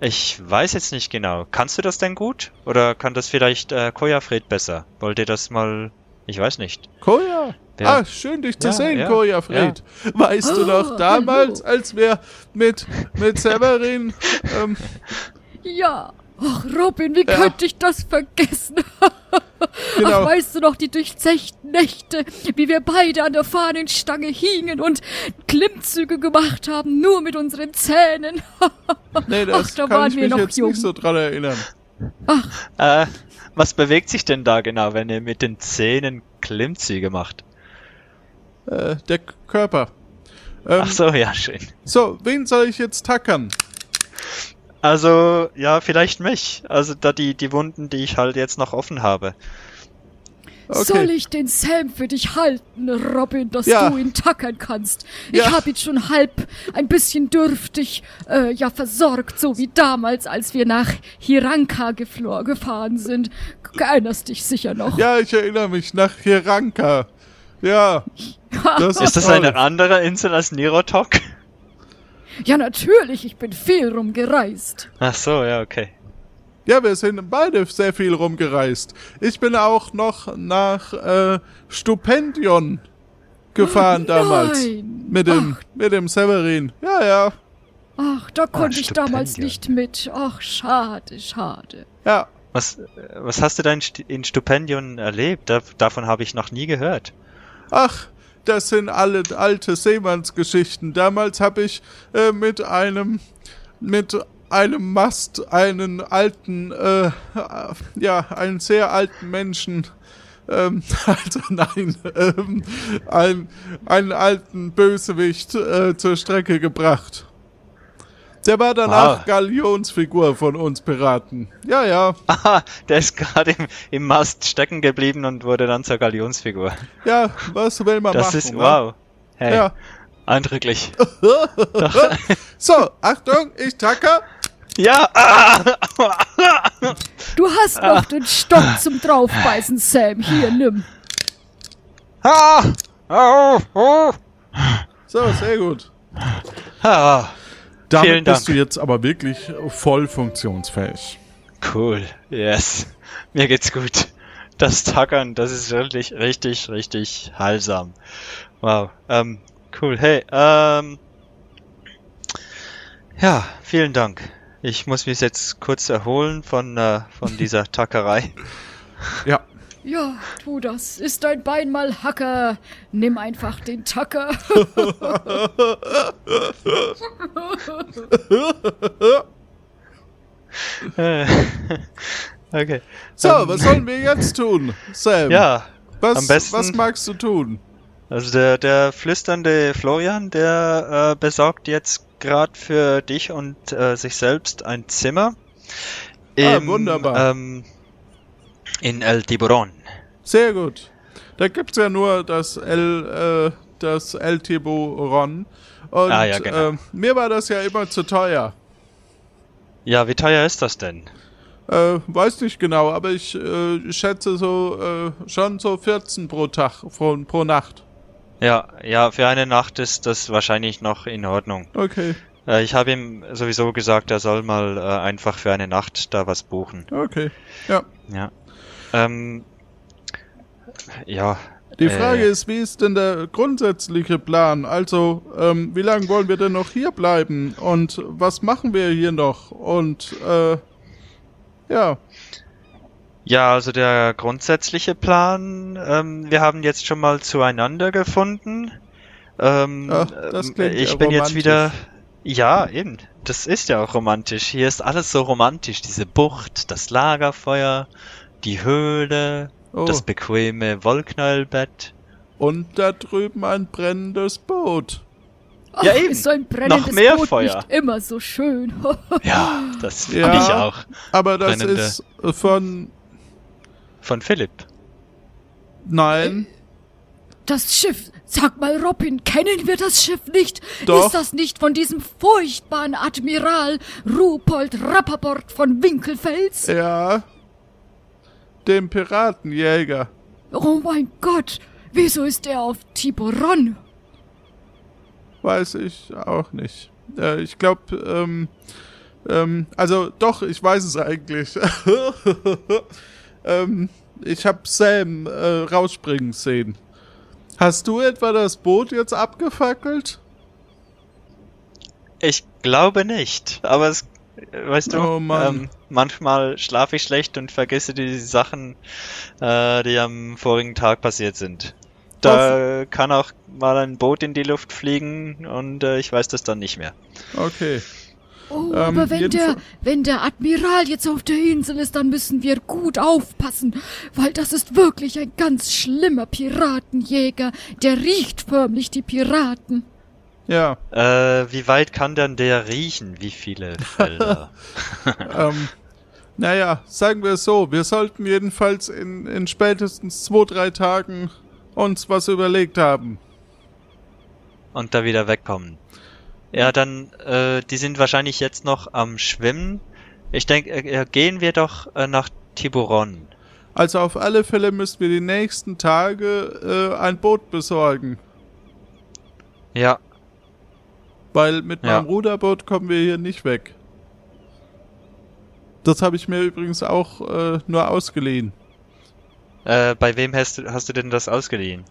Ich weiß jetzt nicht genau. Kannst du das denn gut? Oder kann das vielleicht äh, Kojafred besser? Wollt ihr das mal. Ich weiß nicht. Koja. Ja. Ah, schön dich zu Ja, sehen, ja, Koja Fred. Weißt du noch Ah, damals, als wir mit, mit Severin, ähm, Ja. Ach, Robin, wie Ja. könnte ich das vergessen? Genau. Ach, weißt du noch die durchzechten Nächte, wie wir beide an der Fahnenstange hingen und Klimmzüge gemacht haben, nur mit unseren Zähnen? nee, das Ach, da kann waren ich wir mich noch jetzt jung. nicht so dran erinnern. Äh, was bewegt sich denn da genau, wenn ihr mit den Zähnen Klimmzüge macht? Äh, der Körper. Ähm, Ach so, ja, schön. So, wen soll ich jetzt tackern? Also, ja, vielleicht mich. Also, da die, die Wunden, die ich halt jetzt noch offen habe. Okay. Soll ich den Sam für dich halten, Robin, dass Ja. du ihn tackern kannst? Ja. Ich hab ihn schon halb ein bisschen dürftig, äh, ja, versorgt, so wie damals, als wir nach Hiranka gefahren sind. Du erinnerst dich sicher noch. Ja, ich erinnere mich nach Hiranka. Ja, das Ist das eine andere Insel als Nirotok? Ja, natürlich, ich bin viel rumgereist. Ach so, ja, okay. Ja, wir sind beide sehr viel rumgereist. Ich bin auch noch nach äh, Stupendion gefahren damals. Nein. Mit dem, mit dem Severin. Ja, ja, Ach, da konnte ich damals nicht mit. Ach, schade, schade. ja. Was, was hast du da in, St in Stipendium erlebt? Da, davon habe ich noch nie gehört. Ach, das sind alle alte Seemannsgeschichten. Damals habe ich äh, mit einem mit einem Mast einen alten, äh, ja, einen sehr alten Menschen, ähm, also nein, ähm, einen, einen alten Bösewicht äh, zur Strecke gebracht. Der war danach Wow. Galionsfigur von uns Piraten. Ja, ja, Aha, der ist gerade im, im Mast stecken geblieben und wurde dann zur Galionsfigur. ja, was will man Das machen? ist, ne? wow. Hey, Ja. eindrücklich. So, Achtung, ich tacker. Ja, ah, Du hast noch den Stock zum Draufbeißen, Sam. Hier, nimm. ah, oh, oh. So, sehr gut. ah, Damit Vielen bist Dank. du jetzt aber wirklich voll funktionsfähig. cool, yes. Mir geht's gut. Das Tackern, das ist wirklich richtig, richtig heilsam. Wow, ähm, cool. Hey, ähm, ja, vielen Dank. Ich muss mich jetzt kurz erholen von, äh, von dieser Tackerei. Ja, Ja, tu das. Ist dein Bein mal Hacker? Nimm einfach den Tacker. Okay. So, Ähm, was sollen wir jetzt tun, Sam? Ja, was, am besten- was magst du tun? also der, der flüsternde Florian, der äh, besorgt jetzt gerade für dich und äh, sich selbst ein Zimmer. Ah, im, wunderbar. Ähm, in El Tiburon. Sehr gut. Da gibt's ja nur das El, äh, das El Tiburon. Und Ah, ja, genau. äh, mir war das ja immer zu teuer. Ja, wie teuer ist das denn? Äh, weiß nicht genau, aber ich äh, schätze so äh, schon so 14 pro Tag, pro, pro Nacht. Ja, ja, für eine Nacht ist das wahrscheinlich noch in Ordnung. Okay, Äh, ich habe ihm sowieso gesagt, er soll mal äh, einfach für eine Nacht da was buchen. okay. Ja. Ja. Ähm, ja. Die äh, Frage ist, wie ist denn der grundsätzliche Plan? Also, ähm, wie lange wollen wir denn noch hier bleiben? Und was machen wir hier noch? Und, äh, ja, Ja, also der grundsätzliche Plan, ähm, wir haben jetzt schon mal zueinander gefunden. Ähm, Ach, das ähm, klingt ich ja bin jetzt romantisch. wieder. Ja, eben. Das ist ja auch romantisch. Hier ist alles so romantisch. Diese Bucht, das Lagerfeuer, die Höhle, oh. das bequeme Wollknäuelbett. und da drüben ein brennendes Boot. Ach, Ja, eben. ist so ein brennendes Noch mehr Boot Feuer. nicht immer so schön. Ja, das Ja. finde ich auch. Aber das Brennende. ist von, Von Philipp. nein, Das Schiff. Sag mal, Robin, kennen wir das Schiff nicht? Doch. Ist das nicht von diesem furchtbaren Admiral Rupold Rappaport von Winkelfels? ja, dem Piratenjäger. Oh mein Gott, wieso ist er auf Tiburon? Weiß ich auch nicht. Äh, ich glaube, ähm, ähm, also doch, ich weiß es eigentlich. ähm, ich habe Sam äh, rausspringen sehen. Hast du etwa das Boot jetzt abgefackelt? Ich glaube nicht, aber es, weißt du, Oh ähm, manchmal schlafe ich schlecht und vergesse die Sachen, äh, die am vorigen Tag passiert sind. Da kann auch mal ein Boot in die Luft fliegen und äh, ich weiß das dann nicht mehr. Okay. Oh, Ähm, aber wenn der, wenn der Admiral jetzt auf der Insel ist, dann müssen wir gut aufpassen, weil das ist wirklich ein ganz schlimmer Piratenjäger. Der riecht förmlich die Piraten. Ja, Äh, wie weit kann denn der riechen? Wie viele Felder? ähm, naja, sagen wir es so, wir sollten jedenfalls in, in spätestens zwei, drei Tagen uns was überlegt haben. und da wieder wegkommen. Ja, dann, äh, die sind wahrscheinlich jetzt noch am Schwimmen. Ich denke, äh, gehen wir doch äh, nach Tiburon. Also auf alle Fälle müssen wir die nächsten Tage äh, ein Boot besorgen. Ja, Weil mit Ja. meinem Ruderboot kommen wir hier nicht weg. Das habe ich mir übrigens auch äh, nur ausgeliehen. äh, bei wem hast du, hast du denn das ausgeliehen?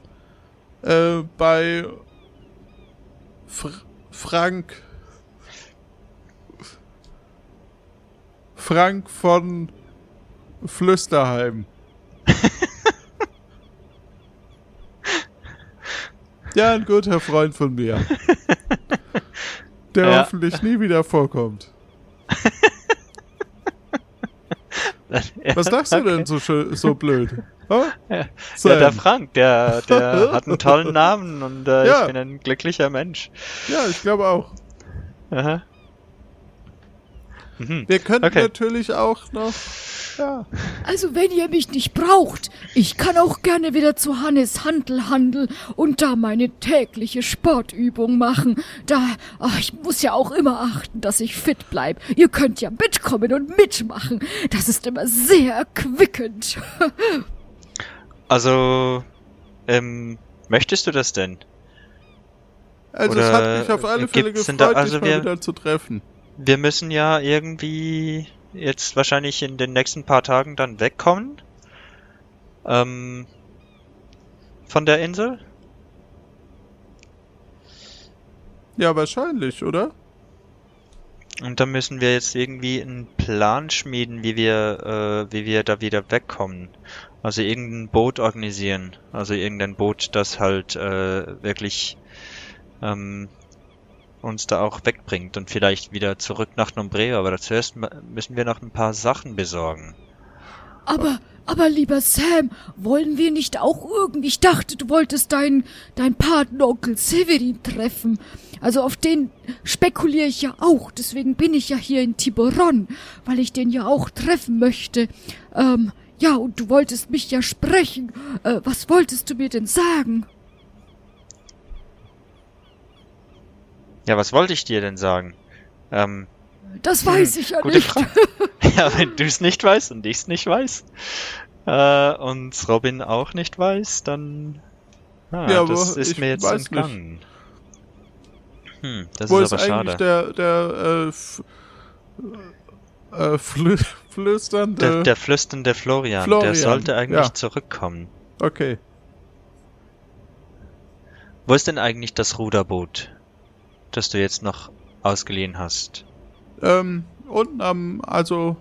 Äh, bei Fr Frank. Frank von Flüsterheim. ja, ein guter Freund von mir. Der Ja. hoffentlich nie wieder vorkommt. Was lachst du denn so, so blöd? Oh? Ja, der Frank, der, der hat einen tollen Namen und äh, Ja. ich bin ein glücklicher Mensch. ja, ich glaube auch. Aha. Mhm. Wir könnten Okay. natürlich auch noch. Ja. Also wenn ihr mich nicht braucht, ich kann auch gerne wieder zu Hannes Handelhandel und da meine tägliche Sportübung machen. Da, ach, ich muss ja auch immer achten, dass ich fit bleib. Ihr könnt ja mitkommen und mitmachen. Das ist immer sehr erquickend. Also, ähm, möchtest du das denn? Also Oder es hat mich auf alle Fälle gefreut, da- also dich mal wir- wieder zu treffen. Wir müssen ja irgendwie jetzt wahrscheinlich in den nächsten paar Tagen dann wegkommen. Ähm, von der Insel? Ja, wahrscheinlich, oder? Und dann müssen wir jetzt irgendwie einen Plan schmieden, wie wir, äh, wie wir da wieder wegkommen. Also irgendein Boot organisieren. Also irgendein Boot, das halt äh, wirklich ähm, uns da auch wegbringt und vielleicht wieder zurück nach Nombreo. Aber zuerst müssen wir noch ein paar Sachen besorgen. Aber, aber lieber Sam, wollen wir nicht auch irgendwie... Ich dachte, du wolltest deinen, deinen Patenonkel Severin treffen. Also auf den spekuliere ich ja auch. Deswegen bin ich ja hier in Tiburon, weil ich den ja auch treffen möchte. Ähm, ja, und du wolltest mich ja sprechen. Äh, was wolltest du mir denn sagen? Ja, was wollte ich dir denn sagen? Ähm, Das weiß ich ja gute nicht. Frage. ja, wenn du es nicht weißt und ich es nicht weiß äh, und Robin auch nicht weiß, dann ah, Ja, das ist mir jetzt nicht. entgangen. Hm, das Wo ist ist aber eigentlich schade. der, der, äh, äh, flü flüsternde... Der, der flüsternde Florian, Florian, der sollte eigentlich ja. zurückkommen. okay. Wo ist denn eigentlich das Ruderboot, das du jetzt noch ausgeliehen hast? Ähm, unten am, also,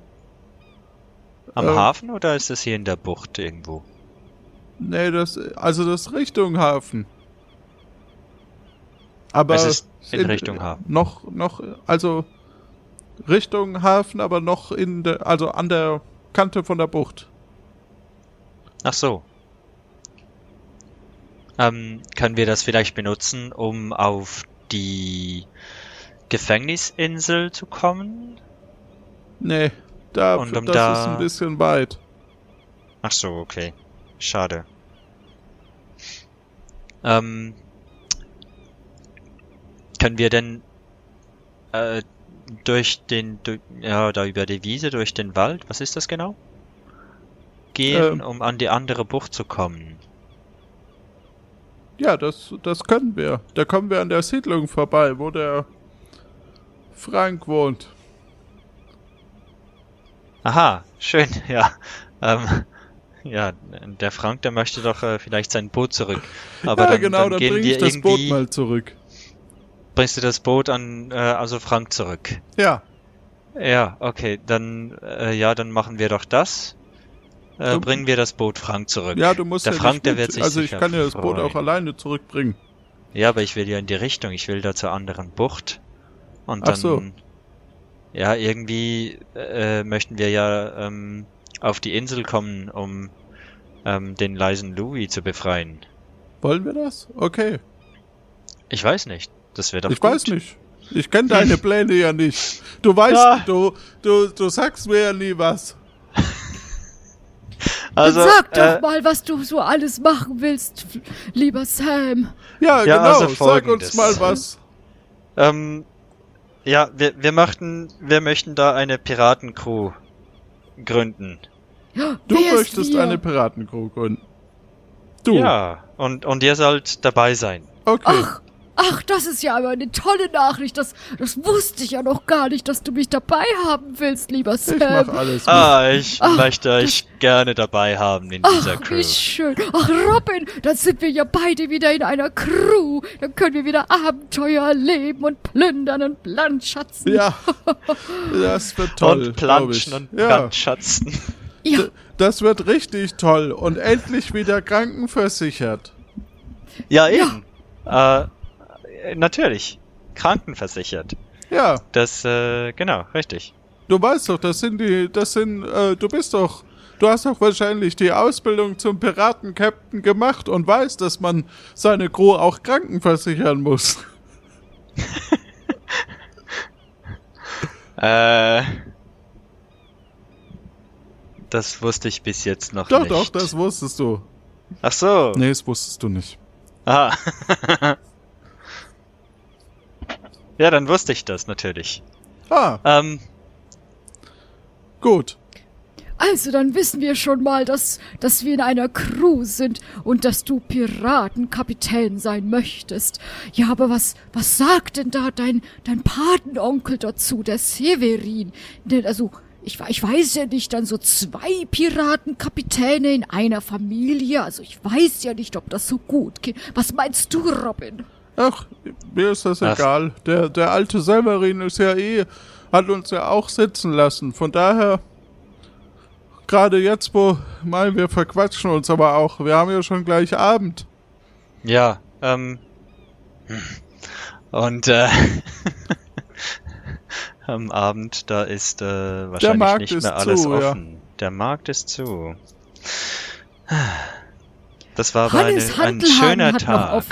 Am Ähm. Hafen oder ist es hier in der Bucht irgendwo? nee, das, also das Richtung Hafen. Aber Es ist in Richtung Hafen. Noch, noch, also Richtung Hafen, aber noch in der, also an der Kante von der Bucht. Ach so. Ähm, können wir das vielleicht benutzen, um auf die Gefängnisinsel zu kommen? Nee, da, Und um das da- ist ein bisschen weit. Ach so, okay. Schade. Ähm, können wir denn äh, durch den, du, ja, da über die Wiese, durch den Wald, was ist das genau? Gehen, Ähm. um an die andere Bucht zu kommen. Ja, das, das können wir. Da kommen wir an der Siedlung vorbei, wo der Frank wohnt. Aha, schön, ja. Ähm, ja, der Frank, der möchte doch äh, vielleicht sein Boot zurück. Aber ja, dann, genau, dann dann, gehen bringe wir ich das Boot mal zurück. bringst du das Boot an, äh, also Frank zurück. Ja, Ja, okay, dann, äh, ja, dann machen wir doch das. Äh, Du- bringen wir das Boot Frank zurück. ja, du musst Der ja Frank, nicht der wird sich Also ich kann ja das Boot auch alleine zurückbringen. Ja, aber ich will ja in die Richtung. Ich will da zur anderen Bucht. Und Ach dann, so. ja, irgendwie äh, möchten wir ja ähm, auf die Insel kommen, um ähm, den leisen Louis zu befreien. Wollen wir das? Okay. Ich weiß nicht. Das wäre doch ich gut. weiß nicht. Ich kenne deine Pläne ja nicht. Du weißt, Ja. du, du, du sagst mir ja nie was. Also, Dann sag doch äh, mal, was du so alles machen willst, lieber Sam. Ja, Ja, genau. also Sag uns mal was. ähm, ja, wir, wir möchten, wir möchten da eine Piratencrew gründen. Ja, Du wer möchtest wir? eine Piratencrew gründen. Du. Ja, und, und ihr sollt dabei sein. Okay. Ach, ach, das ist ja aber eine tolle Nachricht. Das, das wusste ich ja noch gar nicht, dass du mich dabei haben willst, lieber Sam. ich mach alles mit. Ah, ich Ach, möchte euch gerne dabei haben in dieser Ach, Crew. wie schön. Ach, Robin, dann sind wir ja beide wieder in einer Crew. Dann können wir wieder Abenteuer erleben und plündern und landschatzen. Ja. Das wird toll. und planschen und ja. brandschatzen. ja, Das wird richtig toll. Und endlich wieder krankenversichert. Ja, eben. Äh, natürlich. Krankenversichert. Ja. Das, äh, genau, richtig. Du weißt doch, das sind die, das sind, äh, du bist doch, du hast doch wahrscheinlich die Ausbildung zum Piratenkapitän gemacht und weißt, dass man seine Crew auch krankenversichern muss. Äh, das wusste ich bis jetzt noch Doch, nicht. doch, das wusstest du. Ach so. Nee, das wusstest du nicht. Aha. ja, dann wusste ich das natürlich. Ah, Ähm, gut. also dann wissen wir schon mal, dass, dass wir in einer Crew sind und dass du Piratenkapitän sein möchtest. Ja, aber was, was sagt denn da dein, dein Patenonkel dazu, der Severin? Denn, also, ich, ich weiß ja nicht, dann so zwei Piratenkapitäne in einer Familie. Also ich weiß ja nicht, ob das so gut geht. Was meinst du, Robin? Ach, mir ist das Ach. egal. Der, der alte Severin ist ja eh, hat uns ja auch sitzen lassen. Von daher, gerade jetzt, wo, mein, wir verquatschen uns aber auch. Wir haben ja schon gleich Abend. ja, ähm. Und, äh. am Abend, da ist, äh, wahrscheinlich Markt nicht ist mehr alles zu, ja. offen. der Markt ist zu. Das war aber eine, ein schöner Tag.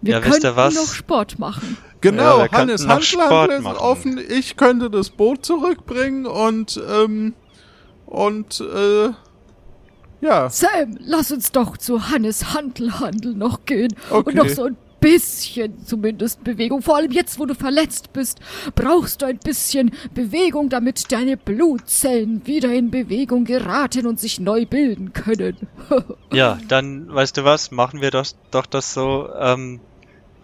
Wir Ja, könnten was? noch Sport machen. Genau, könnten Hannes machen. offen. Ich könnte das Boot zurückbringen und, ähm, und, äh, ja, Sam, lass uns doch zu Hannes Handelhandel noch gehen. Okay. Und noch so ein bisschen zumindest Bewegung. Vor allem jetzt, wo du verletzt bist, brauchst du ein bisschen Bewegung, damit deine Blutzellen wieder in Bewegung geraten und sich neu bilden können. Ja, dann, weißt du was, machen wir das, doch das so. Ähm,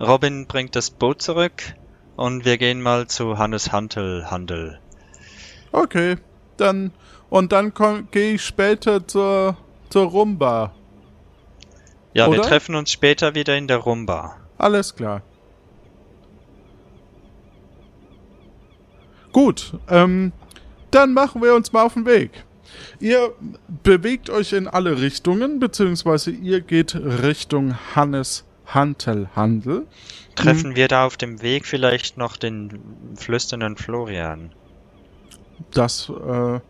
Robin bringt das Boot zurück und wir gehen mal zu Hannes Hantel Handel. okay. Dann, und dann gehe ich später zur, zur Rumba. Ja, wir Oder? treffen uns später wieder in der Rumba. Alles klar. Gut, ähm, dann machen wir uns mal auf den Weg. Ihr bewegt euch in alle Richtungen, beziehungsweise ihr geht Richtung Hannes Hantelhandel. Treffen wir da auf dem Weg vielleicht noch den flüsternden Florian? Das äh,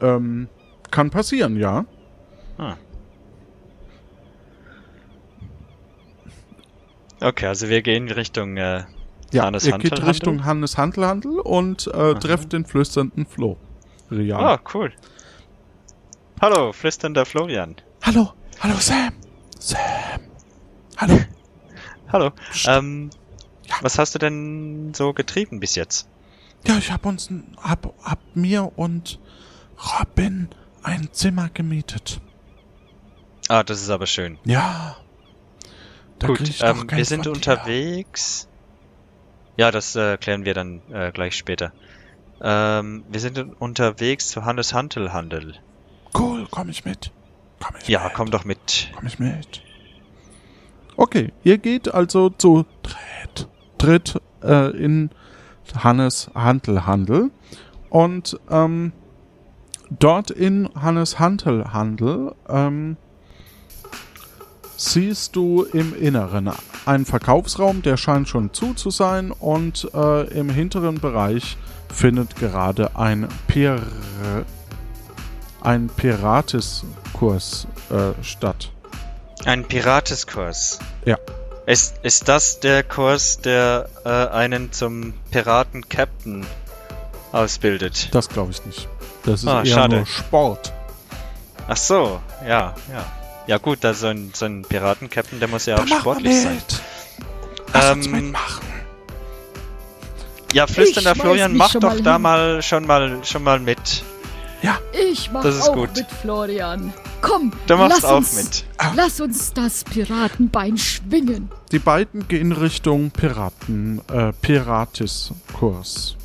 ähm, kann passieren, ja. Ah. Okay, also wir gehen Richtung äh, Ja, Hannes ihr geht Hantelhandel? Richtung Hannes Hantelhandel und äh, trefft den flüsternden Flo. Rian. Ah, cool. Hallo, flüsternder Florian. Hallo, hallo Sam. Sam. Hallo. Hallo. Ähm, was hast du denn so getrieben bis jetzt? Ja, ich hab uns, hab, hab mir und Robin ein Zimmer gemietet. Ah, das ist aber schön. Ja. Da Gut, ähm, wir sind dir. unterwegs. Ja, das äh, klären wir dann äh, gleich später. Ähm, wir sind un- unterwegs zu Hannes Hantelhandel. Cool, komm ich mit. Komm ich Ja, mit. komm doch mit. Komm ich mit. Okay, ihr geht also zu dritt, dritt äh, in Hannes Hantelhandel und ähm, dort in Hannes Hantelhandel ähm, siehst du im Inneren einen Verkaufsraum, der scheint schon zu zu sein und äh, im hinteren Bereich findet gerade ein Pir ein Pirateskurs äh, statt. Ein Pirateskurs. Ja. Ist, ist das der Kurs, der äh, einen zum Piraten-Captain ausbildet? Das glaube ich nicht. Das ist Ah, eher schade. nur Sport. Ach so, ja, ja. Ja gut, da so ein, so ein Piraten-Captain, der muss ja auch sportlich sein. Lass uns Ähm, mitmachen. Ja, flüsternder Florian, mach doch mal da hin. mal schon mal schon mal mit. Ich mach Das ist auch gut. mit, Florian. Komm, Du machst lass auch uns, mit. Lass uns das Piratenbein schwingen. Die beiden gehen Richtung Piraten, äh, Piratiskurs.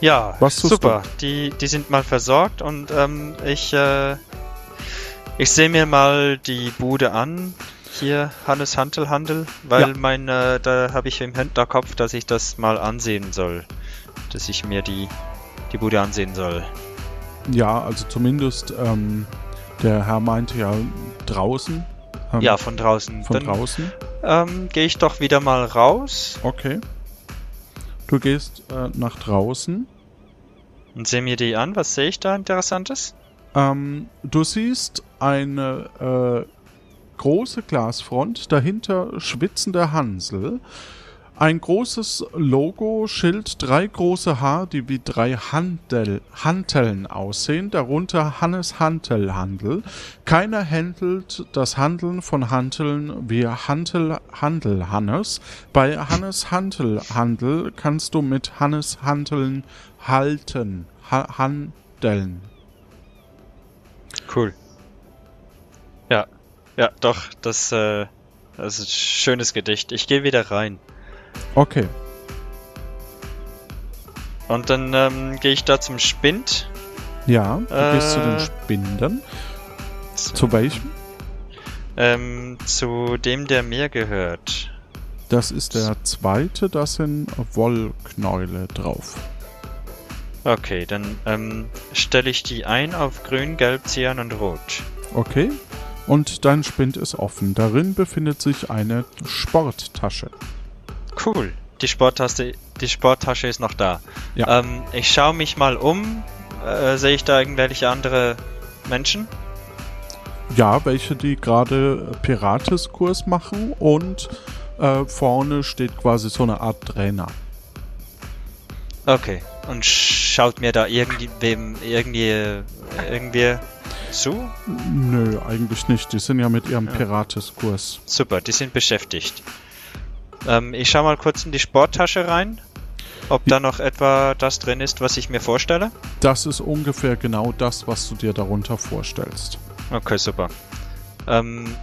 Ja, Was super. Die, die sind mal versorgt und ähm, ich, äh, ich sehe mir mal die Bude an. Hier, Hannes Hantelhandel, weil Ja. mein, äh, da habe ich im Hinterkopf, dass ich das mal ansehen soll. Dass ich mir die, die Bude ansehen soll. Ja, also zumindest ähm, der Herr meinte ja draußen. Ähm, Ja, von draußen. von Dann draußen. ähm, gehe ich doch wieder mal raus Okay. Du gehst äh, nach draußen. und sehe mir die an. Was sehe ich da Interessantes? Ähm, du siehst eine äh, große Glasfront, dahinter schwitzender Hansel, ein großes Logo, Schild, drei große H, die wie drei Handel, Hanteln aussehen, darunter Hannes Hantelhandel. Keiner händelt das Handeln von Hanteln wie Hantel Handel Hannes. Bei Hannes Hantelhandel kannst du mit Hannes Hanteln halten, ha handeln. Cool. Ja, ja, doch, das, äh, das ist ein schönes Gedicht. Ich gehe wieder rein. Okay. Und dann ähm, gehe ich da zum Spind. Ja, du Äh. gehst zu den Spinden. Zu welchem? Ähm, zu dem, der mir gehört. Das ist der zweite, da sind Wollknäule drauf. Okay, dann ähm, stelle ich die ein auf grün, gelb, cyan und rot. Okay. Und dein Spind ist offen. Darin befindet sich eine Sporttasche. Cool. die Sporttasche, die Sporttasche ist noch da. Ja. Ähm, ich schaue mich mal um. Äh, sehe ich da irgendwelche andere Menschen? Ja, welche die gerade Pirateskurs machen und äh, vorne steht quasi so eine Art Trainer. Okay. Und schaut mir da irgendwie, wem, irgendwie, irgendwie zu? Nö, eigentlich nicht. Die sind ja mit ihrem Ja. Pirateskurs. Super, die sind beschäftigt. Ähm, ich schau mal kurz in die Sporttasche rein. Ob da noch etwa das drin ist, was ich mir vorstelle? Das ist ungefähr genau das, was du dir darunter vorstellst. Okay, super. Ähm,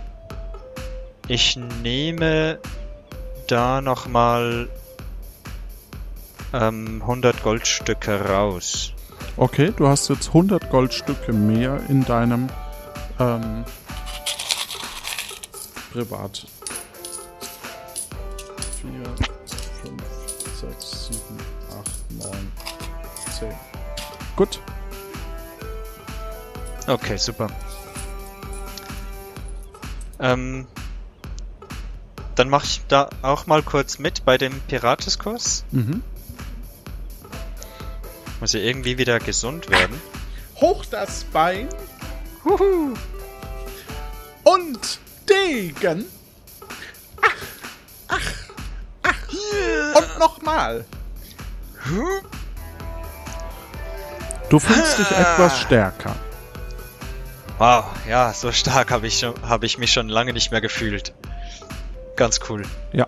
ich nehme da nochmal ähm, 100 Goldstücke raus. Okay, du hast jetzt 100 Goldstücke mehr in deinem ähm, Privat. 4, 5, 6, 7, 8, 9, 10. Gut. Okay, super. Ähm, dann mache ich da auch mal kurz mit bei dem Pirateskurs. Mhm. Muss ja irgendwie wieder gesund werden. Hoch das Bein. Und Degen. Ach, ach, ach. Und nochmal. Du fühlst dich etwas stärker. Wow, ja, so stark habe ich, schon- hab ich mich schon lange nicht mehr gefühlt. Ganz cool. Ja.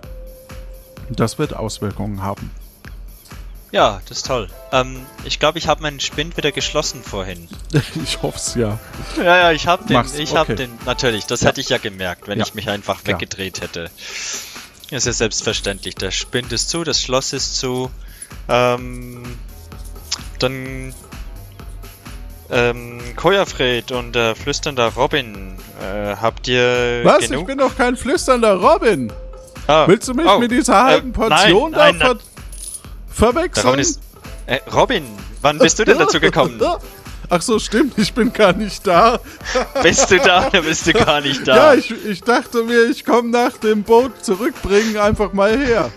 Das wird Auswirkungen haben. Ja, das ist toll. Ähm, ich glaube, ich habe meinen Spind wieder geschlossen vorhin. Ich hoffe es ja. Ja, ja, ich habe den, Mach's, ich habe okay. den, natürlich, das Ja. hätte ich ja gemerkt, wenn Ja, ich mich einfach klar. weggedreht hätte. Das ist ja selbstverständlich. Der Spind ist zu, das Schloss ist zu. Ähm, dann ähm, Kojafred und äh, flüsternder Robin, äh, habt ihr Was? Ich genug? bin doch kein flüsternder Robin. Ah, Willst du mich oh, mit dieser halben äh, Portion nein, da nein, verwechseln? Robin ist. Äh, Robin, wann bist du denn dazu gekommen? Ach so, stimmt, ich bin gar nicht da. bist du da oder bist du gar nicht Ja, da? ich, ich dachte mir, ich komme nach dem Boot zurückbringen einfach mal her.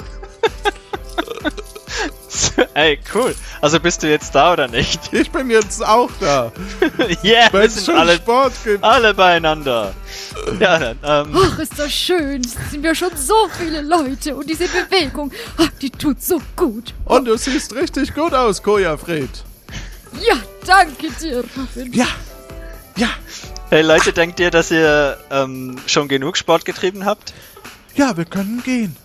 Ey, cool. Also bist du jetzt da oder nicht? Ich bin jetzt auch da, Yeah, wir weil es sind schon alle, Sport gibt. alle beieinander. Ja, dann, ähm, Ach, ist das schön. Es sind wir schon so viele Leute und diese Bewegung, ach, die tut so gut. Und du siehst richtig gut aus, Kojafred. Ja, danke dir, Robin. Ja, ja, hey Leute, denkt ihr, dass ihr ähm, schon genug Sport getrieben habt? ja, wir können gehen.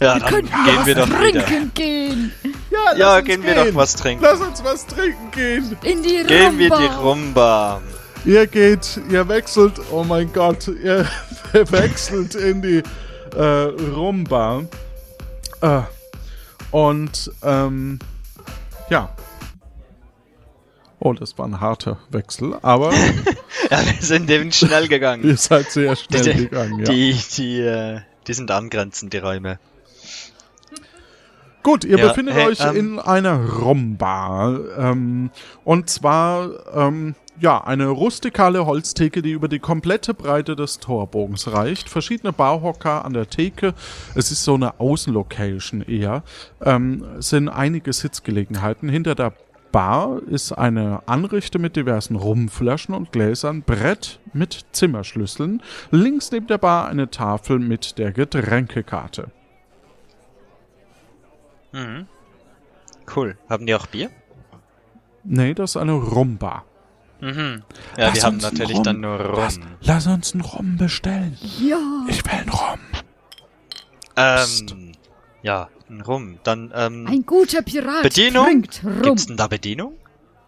Ja, Wir dann könnten gehen was wir doch wieder. trinken gehen. Ja, lass Ja, uns gehen wir doch was trinken. Lass uns was trinken gehen. In die Gehen wir die Rumba. Rumba. Ihr geht, ihr wechselt, oh mein Gott, ihr wechselt in die äh, Rumba. Äh, und, ähm, ja. Oh, das war ein harter Wechsel, aber Ja, wir sind eben schnell gegangen. ihr seid sehr schnell Die, gegangen, ja. die, die, äh, die sind angrenzend, die Räume. Gut, ihr Ja, befindet hey, euch ähm, in einer Rumba. Ähm, und zwar, ähm, ja, eine rustikale Holztheke, die über die komplette Breite des Torbogens reicht. Verschiedene Barhocker an der Theke. Es ist so eine Außenlocation eher. Ähm, sind einige Sitzgelegenheiten. Hinter der Bar ist eine Anrichte mit diversen Rumflaschen und Gläsern, Brett mit Zimmerschlüsseln. Links neben der Bar eine Tafel mit der Getränkekarte. Mhm. Cool. Haben die auch Bier? Nee, das ist eine Rumba. Mhm. Ja, Lass die haben einen natürlich Rum- dann nur Rum. Lass, lass uns einen Rum bestellen. Ja. Ich will einen Rum. Ähm, ja, ein Rum. Dann, ähm, Ein guter Pirat Bedienung? trinkt rum. gibt's denn da Bedienung?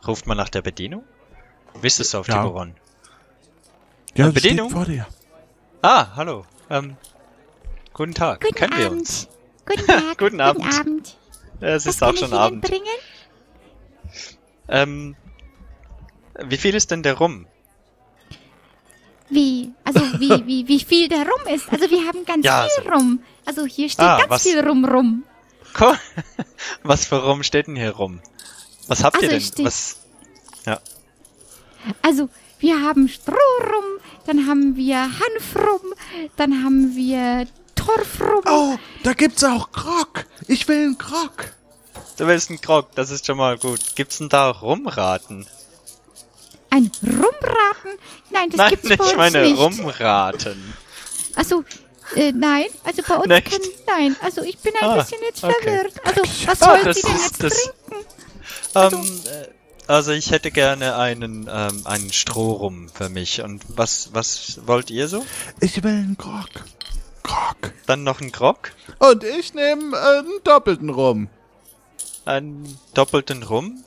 Ruft man nach der Bedienung? Wisst es auf Ja. Tiburon? Ja, Äh, Bedienung? steht vor dir. Ah, hallo. Ähm, guten Tag. Guten Kennen wir Abend. uns? Guten Tag. Guten Abend. Guten Abend. Ja, es Was ist auch schon Abend. bringen? Ähm, wie viel ist denn der Rum? Wie? Also wie, wie, wie viel der Rum ist? Also wir haben ganz Ja, viel so. Rum. Also hier steht Ah, ganz was- viel Rum rum. Ko- Was für Rum steht denn hier rum? Was habt ihr Also denn? es steht- Was? Also wir haben Strohrum, dann haben wir Hanfrum, dann haben wir Torfrum. Oh, da gibt's auch Grog. Ich will einen Grog. Du willst einen Grog, das ist schon mal gut. Gibt's denn da Rumraten? Ein Rumraten? Nein, das Nein, gibt's bei ich uns meine nicht. Rumraten. Also, äh, nein, also bei uns Nicht? kann, nein, also ich bin ein Ah, bisschen jetzt okay. verwirrt. Also, was Ah, wollen Sie denn jetzt das- trinken? Ähm, äh, also ich hätte gerne einen, ähm, einen Strohrum für mich. Und was, was wollt ihr so? Ich will einen Grog. Grog. Dann noch einen Grog? Und ich nehme äh, einen doppelten rum. Einen doppelten Rum?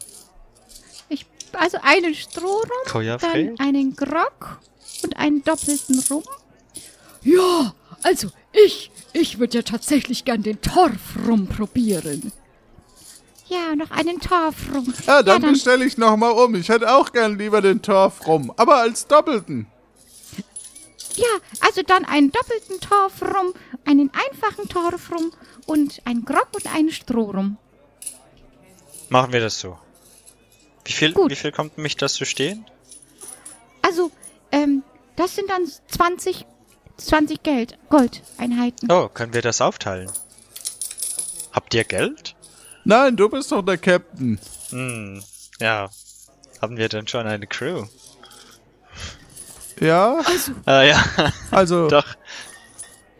Ich, also einen Strohrum, dann einen Grog und einen doppelten Rum. Ja, also ich, ich würde ja tatsächlich gern den Torf rumprobieren. Ja, noch einen Torfrum. Ja, dann, dann bestelle ich nochmal um. Ich hätte auch gern lieber den Torf rum. Aber als doppelten. Ja, also dann einen doppelten Torfrum, einen einfachen Torfrum und einen Grog und einen Strohrum. Machen wir das so. Wie viel, Gut. wie viel kommt mich das zu stehen? Also, ähm, das sind dann 20, 20 Geld, Goldeinheiten. Oh, können wir das aufteilen? Habt ihr Geld? Nein, du bist doch der Captain. Hm, ja. Haben wir denn schon eine Crew? Ja, Äh, ja, also doch.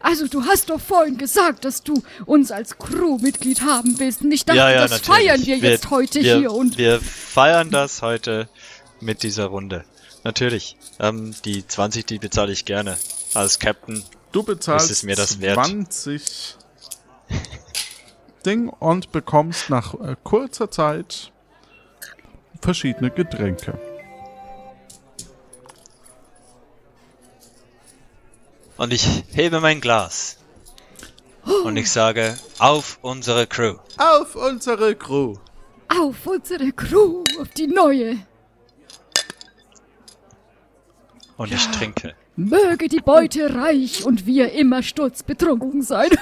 Also du hast doch vorhin gesagt, dass du uns als Crewmitglied haben willst. Und ich dachte, ja, ja, das natürlich. feiern wir jetzt heute wir, hier und Wir feiern das heute mit dieser Runde. Natürlich. Ähm, die 20, die bezahle ich gerne. Als Captain. du bezahlst ist es mir das wert. 20 Ding und bekommst nach äh, kurzer Zeit verschiedene Getränke. Und ich hebe mein Glas. Und ich sage, auf unsere Crew. Auf unsere Crew. auf unsere Crew, auf die neue. Und ich trinke. Möge die Beute reich und wir immer sturzbetrunken sein.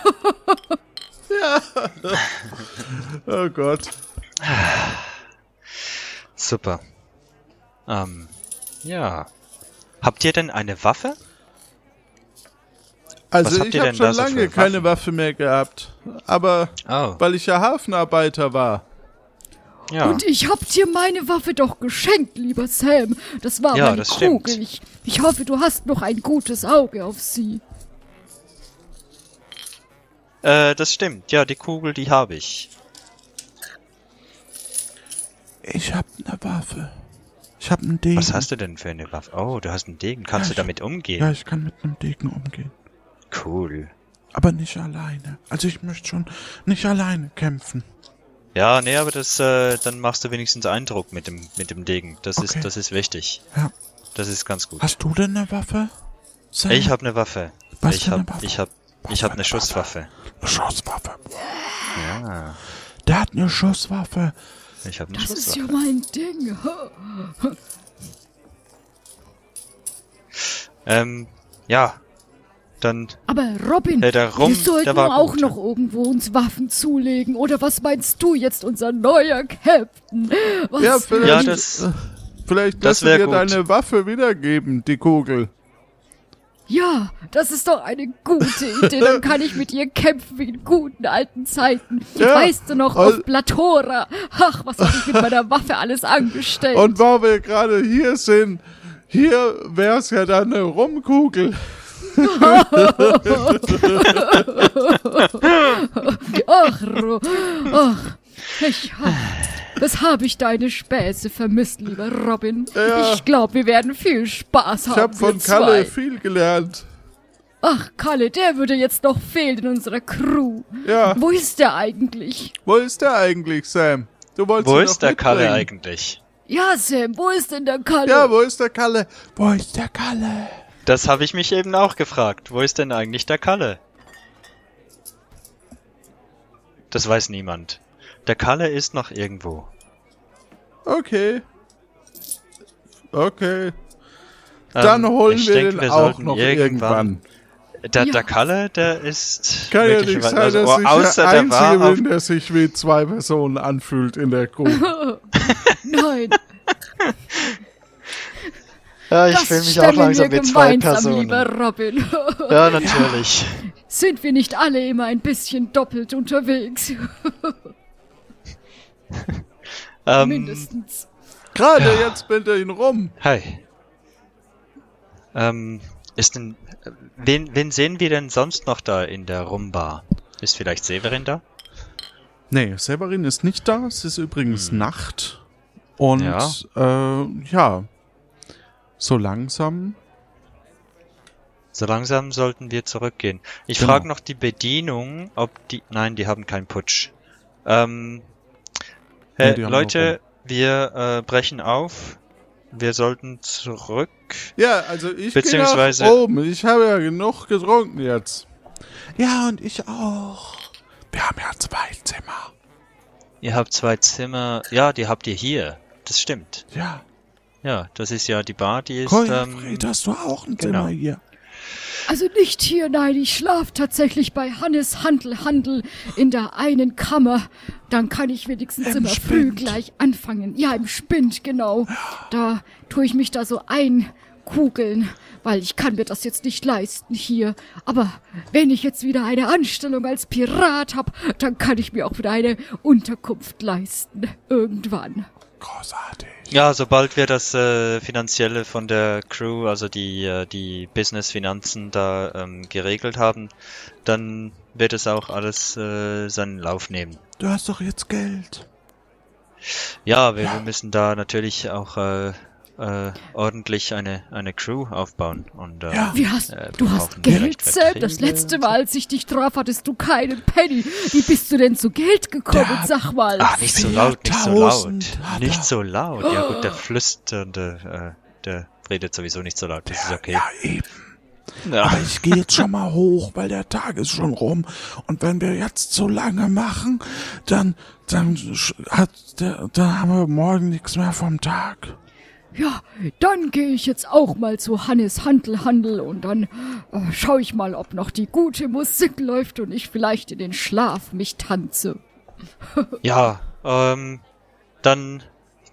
Oh Gott. Super. Ähm, ja. Habt ihr denn eine Waffe? Also ich habe schon lange keine? Waffe mehr gehabt. Aber Oh, weil ich ja Hafenarbeiter war. ja. Und ich hab dir meine Waffe doch geschenkt, lieber Sam. Das war Ja, meine das. Kugel. Ich, ich hoffe, du hast noch ein gutes Auge auf sie. Äh, das stimmt. Ja, die Kugel, die habe ich. Ich hab eine Waffe. Ich hab einen Degen. Was hast du denn für eine Waffe? Oh, du hast einen Degen. Kannst du damit Ja, umgehen? ich kann mit einem Degen umgehen. Cool. Aber nicht alleine. Also ich möchte schon nicht alleine kämpfen. Ja, nee, aber das, äh, dann machst du wenigstens Eindruck mit dem, mit dem Degen. Das Okay. ist, das ist wichtig. Ja. Das ist ganz gut. Hast du denn eine Waffe? Sam? Ich habe eine Waffe. Was ich für eine hab, Waffe? ich hab, Was ich für hab eine Schusswaffe. eine Schusswaffe. Ja, Der hat eine Schusswaffe. ich habe eine Das ist ja Schusswaffe. mein Ding. Ähm, ja. Dann, Aber Robin, Äh, der Rum, wir sollten auch gut. noch irgendwo uns Waffen zulegen. Oder was meinst du jetzt, unser neuer Captain? Was Ja, vielleicht, Ja, das- äh, vielleicht das wär dir gut. deine Waffe wiedergeben, die Kugel. Ja, das ist doch eine gute Idee. Dann kann ich mit ihr kämpfen wie in guten alten Zeiten. Ja, Weißt du noch, auf Platora. Ach, was habe ich mit meiner Waffe alles angestellt. Und wo wir gerade hier sind, hier wär's ja dann eine Rumkugel. Ach, Ro ach, ich hab, das habe ich deine Späße vermisst, lieber Robin. Ja. Ich glaube, wir werden viel Spaß haben. Ich hab von wir zwei. Kalle viel gelernt. Ach, Kalle, der würde jetzt noch fehlen in unserer Crew. Ja, Wo ist der eigentlich? wo ist der eigentlich, Sam? Du wolltest wo ihn ist der Kalle mitbringen. eigentlich? Ja, Sam, wo ist denn der Kalle? Ja, wo ist der Kalle? Wo ist der Kalle? Das habe ich mich eben auch gefragt. Wo ist denn eigentlich der Kalle? Das weiß niemand. Der Kalle ist noch irgendwo. Okay. Okay. Dann Ähm, holen ich wir denke, den wir auch noch irgendwann. Der, Ja. der Kalle, der ist Kann ja nicht sein, also, dass ich außer der der war Einzige bin, der sich wie zwei Personen anfühlt in der Crew. Nein, Ja, ich das fühle mich auch langsam wir mit zwei gemeinsam, Personen. lieber Robin. Ja, natürlich. Sind wir nicht alle immer ein bisschen doppelt unterwegs? Ähm, Mindestens. Gerade jetzt bin ich ihn rum. Hi. Ähm, ist denn. Wen, wen sehen wir denn sonst noch da in der Rumbar? Ist vielleicht Severin da? Nee, Severin ist nicht da. Es ist übrigens Nacht. Und ja. Äh, ja, so langsam. So langsam sollten wir zurückgehen. Ich Genau. frage noch die Bedienung, ob die. Nein, die haben keinen Putsch. Ähm. Nee, Hey, haben Leute, wir äh, brechen auf. Wir sollten zurück. Ja, also ich Beziehungsweise- gehe nach oben. Ich habe ja genug getrunken jetzt. Ja, und ich auch. Wir haben ja zwei Zimmer. Ihr habt zwei Zimmer. Ja, die habt ihr hier. Das stimmt. Ja. Ja, das ist ja die Bar, die ist. Kolja, Ähm, Fred, hast du auch ein genau. Zimmer hier? Also nicht hier, nein, ich schlaf tatsächlich bei Hannes Handel Handel in der einen Kammer. Dann kann ich wenigstens Im immer früh gleich anfangen. Ja, im Spind, genau. Da tue ich mich da so einkugeln, weil ich kann mir das jetzt nicht leisten hier. Aber wenn ich jetzt wieder eine Anstellung als Pirat hab, dann kann ich mir auch wieder eine Unterkunft leisten. Irgendwann. Großartig. Ja, sobald wir das äh, Finanzielle von der Crew, also die, äh, die Business-Finanzen da ähm, geregelt haben, dann wird es auch alles äh, seinen Lauf nehmen. Du hast doch jetzt Geld. Ja, wir, wir müssen da natürlich auch äh, äh, ordentlich eine, eine Crew aufbauen. Und, äh, Ja. Wie hast äh, du hast Geld, Sam? Das letzte Mal, als ich dich traf, hattest du keinen Penny. Wie bist du denn zu Geld gekommen? Der hat- Sag mal. Ah, nicht so laut, nicht so laut. 4000 hat. Nicht so laut. Ja gut, der flüsternde, äh, der redet sowieso nicht so laut. Das ist okay. Ja, eben. Ja. Aber ich gehe jetzt schon mal hoch, weil der Tag ist schon rum. Und wenn wir jetzt so lange machen, dann, dann sch- hat der, dann haben wir morgen nichts mehr vom Tag. Ja, dann gehe ich jetzt auch mal zu Hannes Handel Handel und dann äh, schaue ich mal, ob noch die gute Musik läuft und ich vielleicht in den Schlaf mich tanze. Ja, ähm, dann,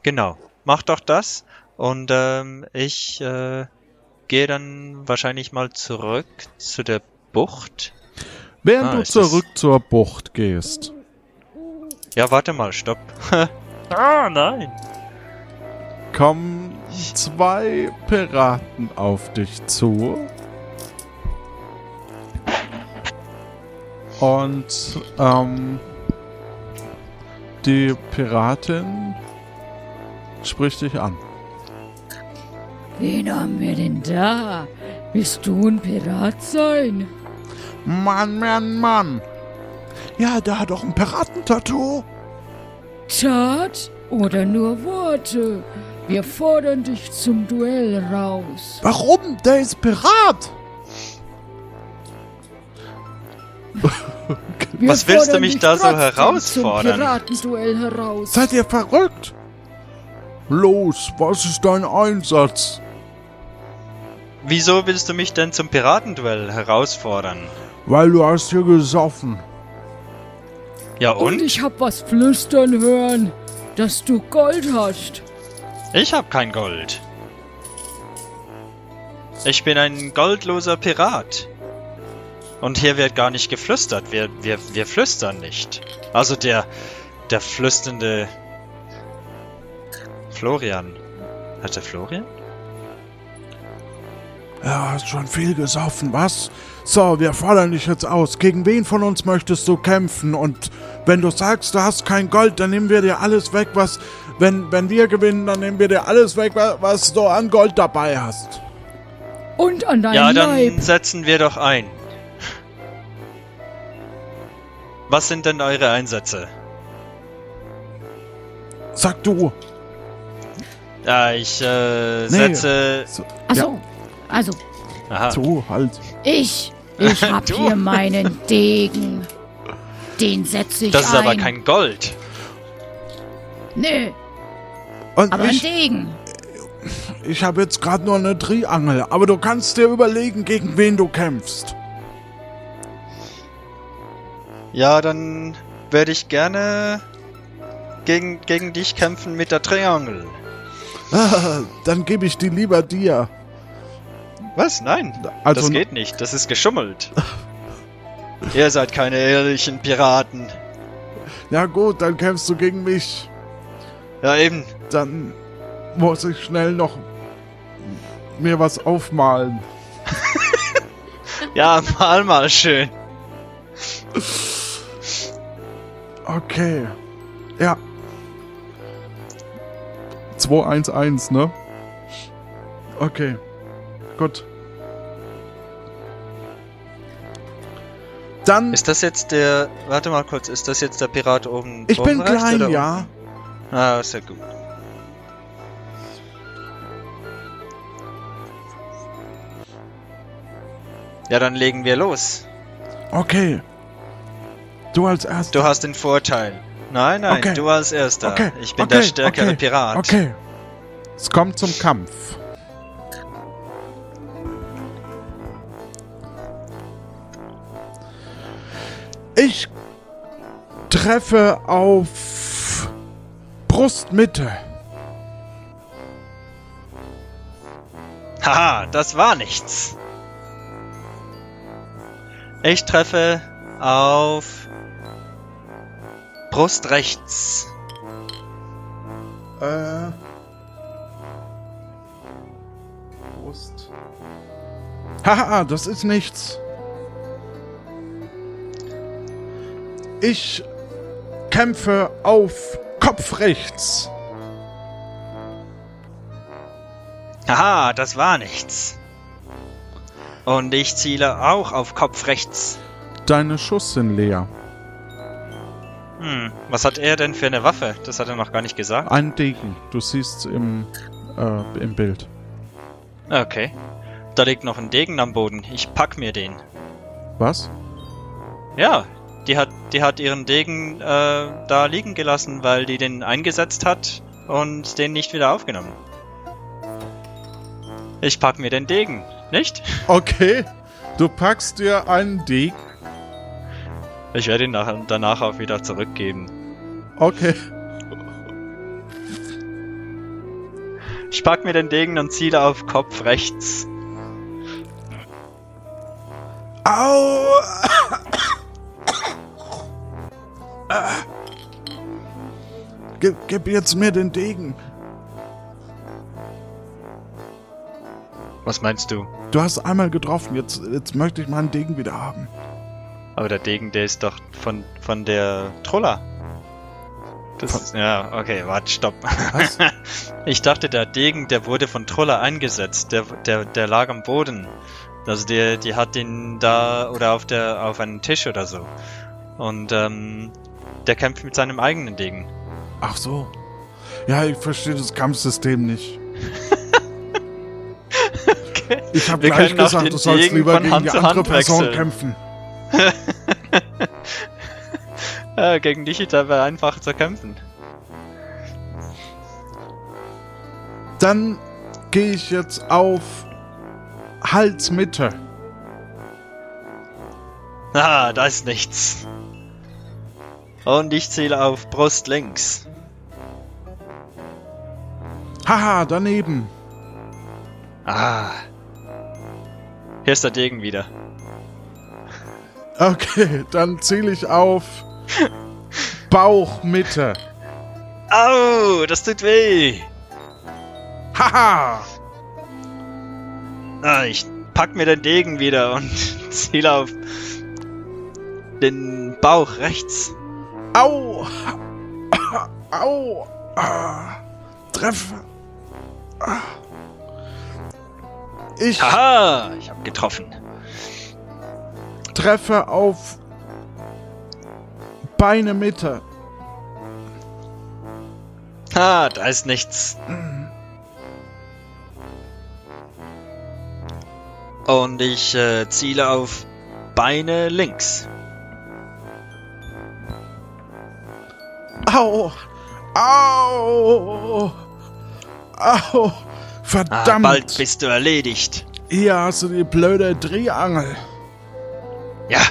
genau, mach doch das und ähm, ich äh, gehe dann wahrscheinlich mal zurück zu der Bucht. Während Ah, du ist das- zurück zur Bucht gehst, Ja, warte mal, stopp. ah, nein. Kommen zwei Piraten auf dich zu. Und ähm, die Piratin spricht dich an. Wen haben wir denn da? Willst du ein Pirat sein? Mann, Mann, Mann. Ja, der hat doch ein Piratentattoo. Tat oder nur Worte? Wir fordern dich zum Duell raus. Warum? Der ist Pirat. Wir Was willst du mich da so herausfordern? Zum Piratenduell heraus. Seid ihr verrückt? Los, was ist dein Einsatz? Wieso willst du mich denn zum Piratenduell herausfordern? Weil du hast hier gesoffen. Ja Und und? ich hab was flüstern hören, dass du Gold hast. Ich hab kein Gold. Ich bin ein goldloser Pirat. Und hier wird gar nicht geflüstert. Wir, wir, wir flüstern nicht. Also der, der flüsternde Florian. Hat der Florian? Ja, hast schon viel gesoffen, was? So, wir fordern dich jetzt aus. Gegen wen von uns möchtest du kämpfen? Und wenn du sagst, du hast kein Gold, dann nehmen wir dir alles weg, was... Wenn, wenn wir gewinnen, dann nehmen wir dir alles weg, wa- was du an Gold dabei hast. Und an deinem Ja, dann Leib. setzen wir doch ein. Was sind denn eure Einsätze? Sag du. Ja, ich äh, Nee. setze. So, Also, also, Aha. du, halt. ich, ich hab Du. hier meinen Degen. Den setze ich Das ist ein. aber kein Gold. Nö, Und aber ein ich, Degen. ich habe jetzt gerade nur eine Triangel, aber du kannst dir überlegen, gegen wen du kämpfst. Ja, dann werde ich gerne gegen, gegen dich kämpfen mit der Triangel. Ah, dann gebe ich die lieber dir. Was? Nein. Also das geht nicht. Das ist geschummelt. Ihr seid keine ehrlichen Piraten. Ja gut, dann kämpfst du gegen mich. Ja, eben. Dann muss ich schnell noch mir was aufmalen. Ja, mal mal schön. Okay. Ja. 211, ne? Okay. Gut. Dann. Ist das jetzt der. Warte mal kurz, ist das jetzt der Pirat oben? ich oben bin rechts klein, oder ja. Ah, sehr gut. Ja, dann legen wir los. Okay. Du als erster. Du hast den Vorteil. Nein, nein, Okay. du als erster. Okay. Ich bin okay. der stärkere okay. Pirat. Okay. Es kommt zum Kampf. Treffe auf Brustmitte. Haha, das war nichts. Ich treffe auf Brust rechts. Äh. Brust. Haha, das ist nichts. Ich kämpfe auf Kopf rechts. Haha, das war nichts. Und ich ziele auch auf Kopf rechts. Deine Schuss sind leer. Hm, was hat er denn für eine Waffe? Das hat er noch gar nicht gesagt. Ein Degen. Du siehst im, äh, im Bild. Okay. Da liegt noch ein Degen am Boden. Ich pack mir den. Was? Ja, die hat, die hat ihren Degen äh, da liegen gelassen, weil die den eingesetzt hat und den nicht wieder aufgenommen. Ich pack mir den Degen, nicht? Okay. Du packst dir einen Degen. Ich werde ihn nach, danach auch wieder zurückgeben. Okay. Ich pack mir den Degen und ziele auf Kopf rechts. Au! Gib, gib jetzt mir den Degen. Was meinst du? Du hast einmal getroffen, jetzt, jetzt möchte ich meinen Degen wieder haben. Aber der Degen, der ist doch von, von der Troller. Das Von- ist, ja, okay, warte, stopp. Was? Ich dachte, der Degen, der wurde von Troller eingesetzt. Der, der, der lag am Boden. Also der, die hat ihn da oder auf der auf einem Tisch oder so. Und ähm, der kämpft mit seinem eigenen Degen. Ach so. Ja, ich verstehe das Kampfsystem nicht. Okay. Ich habe gleich gesagt, du sollst Degen lieber gegen Hand die andere Hand Person wechseln. kämpfen. Ja, gegen dich ist aber einfach zu kämpfen. Dann gehe ich jetzt auf Halsmitte. Ah, da ist nichts. Und ich ziele auf Brust links. Haha, daneben. Ah. Hier ist der Degen wieder. Okay, dann ziele ich auf Bauchmitte. Au, das tut weh. Haha. Ah, ich pack mir den Degen wieder und ziele auf den Bauch rechts. Au. Au. Ah. Treffer. Ah. Ich Haha, ich hab getroffen. treffe auf Beine Mitte. Ah, da ist nichts. Und ich äh, ziele auf Beine links. Au. Au. Au. Ah, Verdammt. bald bist du erledigt. Hier hast du die blöde Triangel. Ja,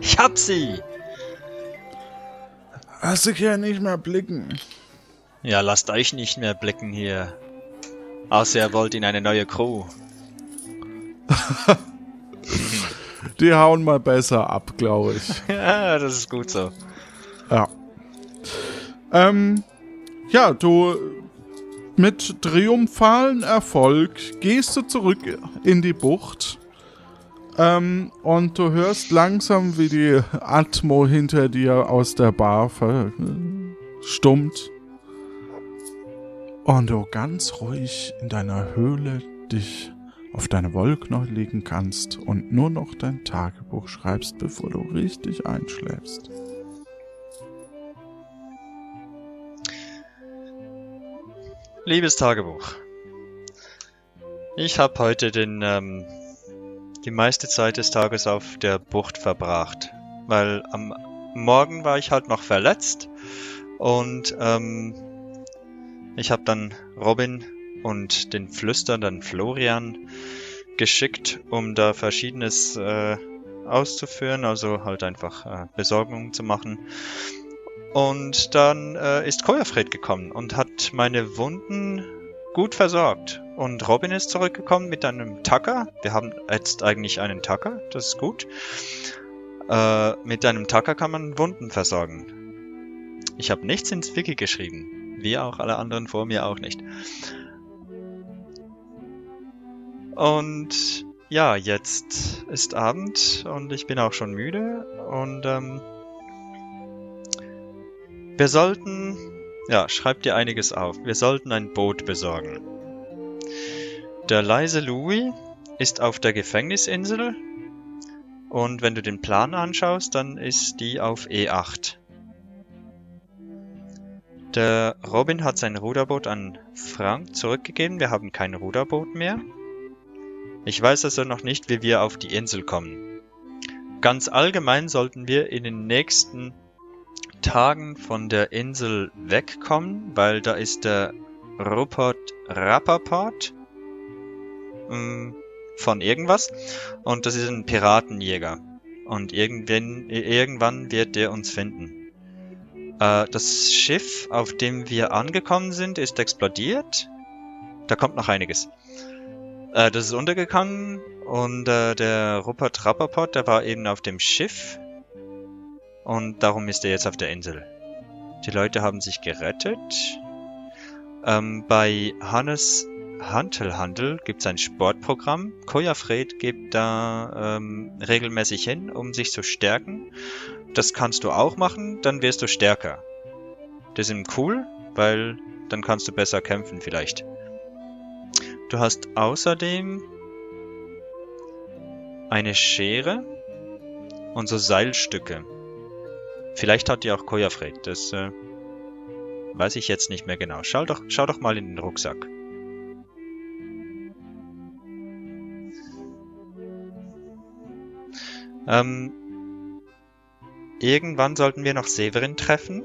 ich hab sie. Lass dich ja nicht mehr blicken. Ja, lasst euch nicht mehr blicken hier. Außer ihr wollt in eine neue Crew. die hauen mal besser ab, glaube ich. ja, das ist gut so. Ja. Ähm, ja, du mit triumphalen Erfolg gehst du zurück in die Bucht. Ähm, und du hörst langsam, wie die Atmo hinter dir aus der Bar verstummt. Und du ganz ruhig in deiner Höhle dich auf deine Wollknäuel legen kannst und nur noch dein Tagebuch schreibst, bevor du richtig einschläfst. Liebes Tagebuch, ich habe heute den, ähm, die meiste Zeit des Tages auf der Bucht verbracht, weil am Morgen war ich halt noch verletzt und ähm, ich habe dann Robin und den flüsternden Florian geschickt, um da verschiedenes äh, auszuführen, also halt einfach äh, Besorgungen zu machen. Und dann äh, ist Koyafred gekommen und hat meine Wunden gut versorgt. Und Robin ist zurückgekommen mit einem Tacker. Wir haben jetzt eigentlich einen Tacker, das ist gut. Äh, mit einem Tacker kann man Wunden versorgen. Ich habe nichts ins Wiki geschrieben. Wie auch alle anderen vor mir auch nicht. Und ja, jetzt ist Abend und ich bin auch schon müde und ähm, wir sollten, ja, schreib dir einiges auf. Wir sollten ein Boot besorgen. Der leise Louis ist auf der Gefängnisinsel und wenn du den Plan anschaust, dann ist die auf E8. Der Robin hat sein Ruderboot an Frank zurückgegeben. Wir haben kein Ruderboot mehr. Ich weiß also noch nicht, wie wir auf die Insel kommen. Ganz allgemein sollten wir in den nächsten Tagen von der Insel wegkommen, weil da ist der Rupert Rappaport ähm, von irgendwas und das ist ein Piratenjäger und irgendwann, irgendwann wird der uns finden. Äh, das Schiff, auf dem wir angekommen sind, ist explodiert. Da kommt noch einiges. Äh, das ist untergegangen und äh, der Rupert Rappaport, der war eben auf dem Schiff und darum ist er jetzt auf der Insel. Die Leute haben sich gerettet. Ähm, bei Hannes Hantelhandel gibt es ein Sportprogramm. Kojafred geht da ähm, regelmäßig hin, um sich zu stärken. Das kannst du auch machen, dann wirst du stärker. Das ist cool, weil dann kannst du besser kämpfen vielleicht. Du hast außerdem eine Schere und so Seilstücke. Vielleicht hat die auch Kojafred, das äh, weiß ich jetzt nicht mehr genau. Schau doch, schau doch mal in den Rucksack. Ähm, irgendwann sollten wir noch Severin treffen.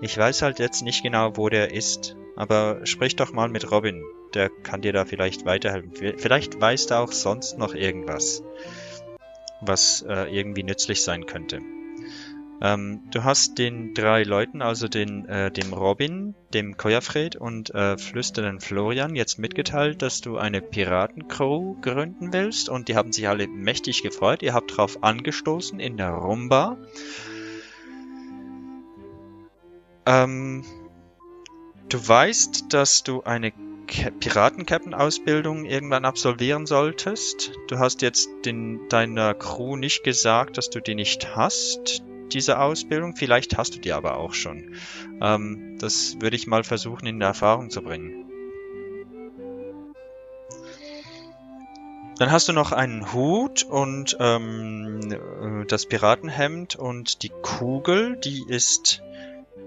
Ich weiß halt jetzt nicht genau, wo der ist, aber sprich doch mal mit Robin. Der kann dir da vielleicht weiterhelfen. Vielleicht weiß er auch sonst noch irgendwas, was äh, irgendwie nützlich sein könnte. Ähm, du hast den drei Leuten, also den, äh, dem Robin, dem Koyafred und äh, flüsternden Florian jetzt mitgeteilt, dass du eine Piratencrew gründen willst und die haben sich alle mächtig gefreut. Ihr habt drauf angestoßen in der Rumba. Ähm, du weißt, dass du eine Piratencaptain-Ausbildung irgendwann absolvieren solltest. Du hast jetzt den, deiner Crew nicht gesagt, dass du die nicht hast diese Ausbildung. Vielleicht hast du die aber auch schon. Ähm, das würde ich mal versuchen in Erfahrung zu bringen. Dann hast du noch einen Hut und ähm, äh, das Piratenhemd und die Kugel, die ist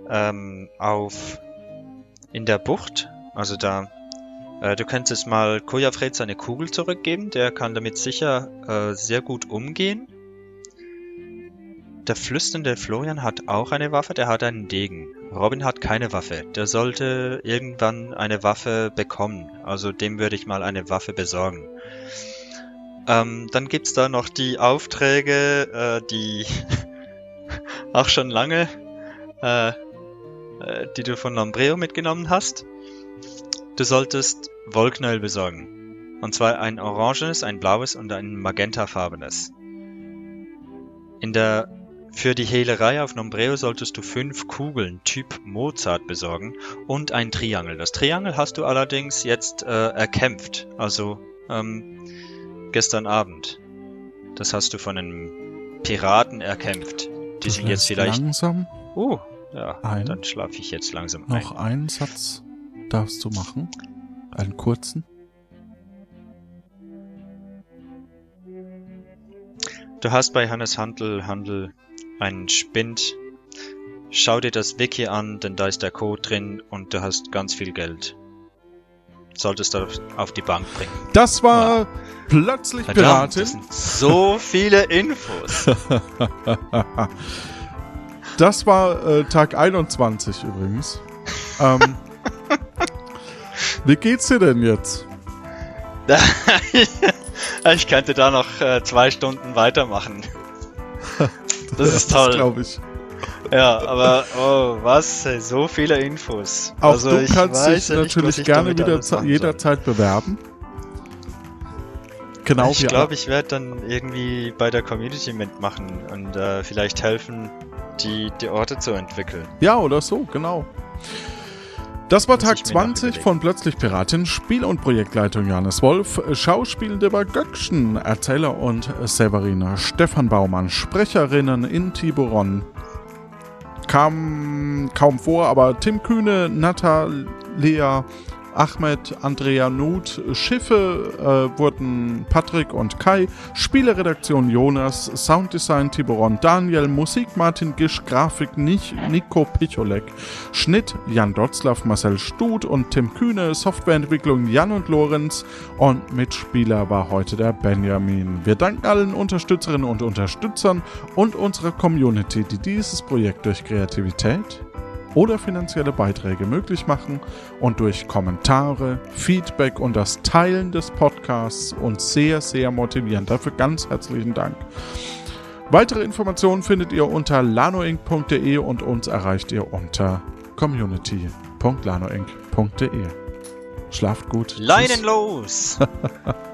ähm, auf in der Bucht. Also da, äh, du kannst jetzt mal Kojafred seine Kugel zurückgeben. Der kann damit sicher äh, sehr gut umgehen. Der flüsternde Florian hat auch eine Waffe, der hat einen Degen. Robin hat keine Waffe. Der sollte irgendwann eine Waffe bekommen. Also dem würde ich mal eine Waffe besorgen. Ähm, dann gibt's da noch die Aufträge, äh, die auch schon lange, äh, äh, die du von Lombreo mitgenommen hast. Du solltest Wollknäuel besorgen. Und zwar ein orangenes, ein blaues und ein magentafarbenes. In der für die Hehlerei auf Nombreo solltest du fünf Kugeln Typ Mozart besorgen und ein Triangel. Das Triangel hast du allerdings jetzt äh, erkämpft, also ähm, gestern Abend. Das hast du von einem Piraten erkämpft. Die Du sind jetzt vielleicht. Langsam Uh, ja, Ein. dann schlafe ich jetzt langsam noch ein. einen Satz darfst du machen. Einen kurzen. Du hast bei Hannes Handel Handel einen Spind. Schau dir das Wiki an, denn da ist der Code drin und du hast ganz viel Geld. Solltest du auf- die Bank bringen. Das war plötzlich Verdammt, Piratin. das sind so viele Infos. Das war äh, Tag 21 übrigens. Ähm, wie geht's dir denn jetzt? ich könnte da noch äh, zwei Stunden weitermachen. Das ist toll. glaube ich. Ja, aber oh, was? So viele Infos. Auch also, du kannst dich ja nicht, natürlich ich gerne wieder jederzeit bewerben. Genau ich glaube, ich werde dann irgendwie bei der Community mitmachen und äh, vielleicht helfen, die, die Orte zu entwickeln. Ja, oder so, genau. Das war Tag ich mir noch 20 überlegen. von Plötzlich Piratin, Spiel- und Projektleitung Johannes Wolf, Schauspielende war Göckchen, Erzähler und Severina, Stefan Baumann, Sprecherinnen in Tiburon. Kam kaum vor, aber Tim Kühne, Natalia, Ahmed, Andrea Nuth, Schiffe äh, wurden Patrick und Kai, Spieleredaktion Jonas, Sounddesign Tiburon Daniel, Musik Martin Gisch, Grafik Nich, Nico Picholek, Schnitt Jan Dotzlaff, Marcel Stut und Tim Kühne, Softwareentwicklung Jan und Lorenz und Mitspieler war heute der Benjamin. Wir danken allen Unterstützerinnen und Unterstützern und unserer Community, die dieses Projekt durch Kreativität oder finanzielle Beiträge möglich machen und durch Kommentare, Feedback und das Teilen des Podcasts uns sehr, sehr motivieren. Dafür ganz herzlichen Dank. Weitere Informationen findet ihr unter lanoinc.de und uns erreicht ihr unter community.lanoinc.de. Schlaft gut. Leinen Tschüss. los!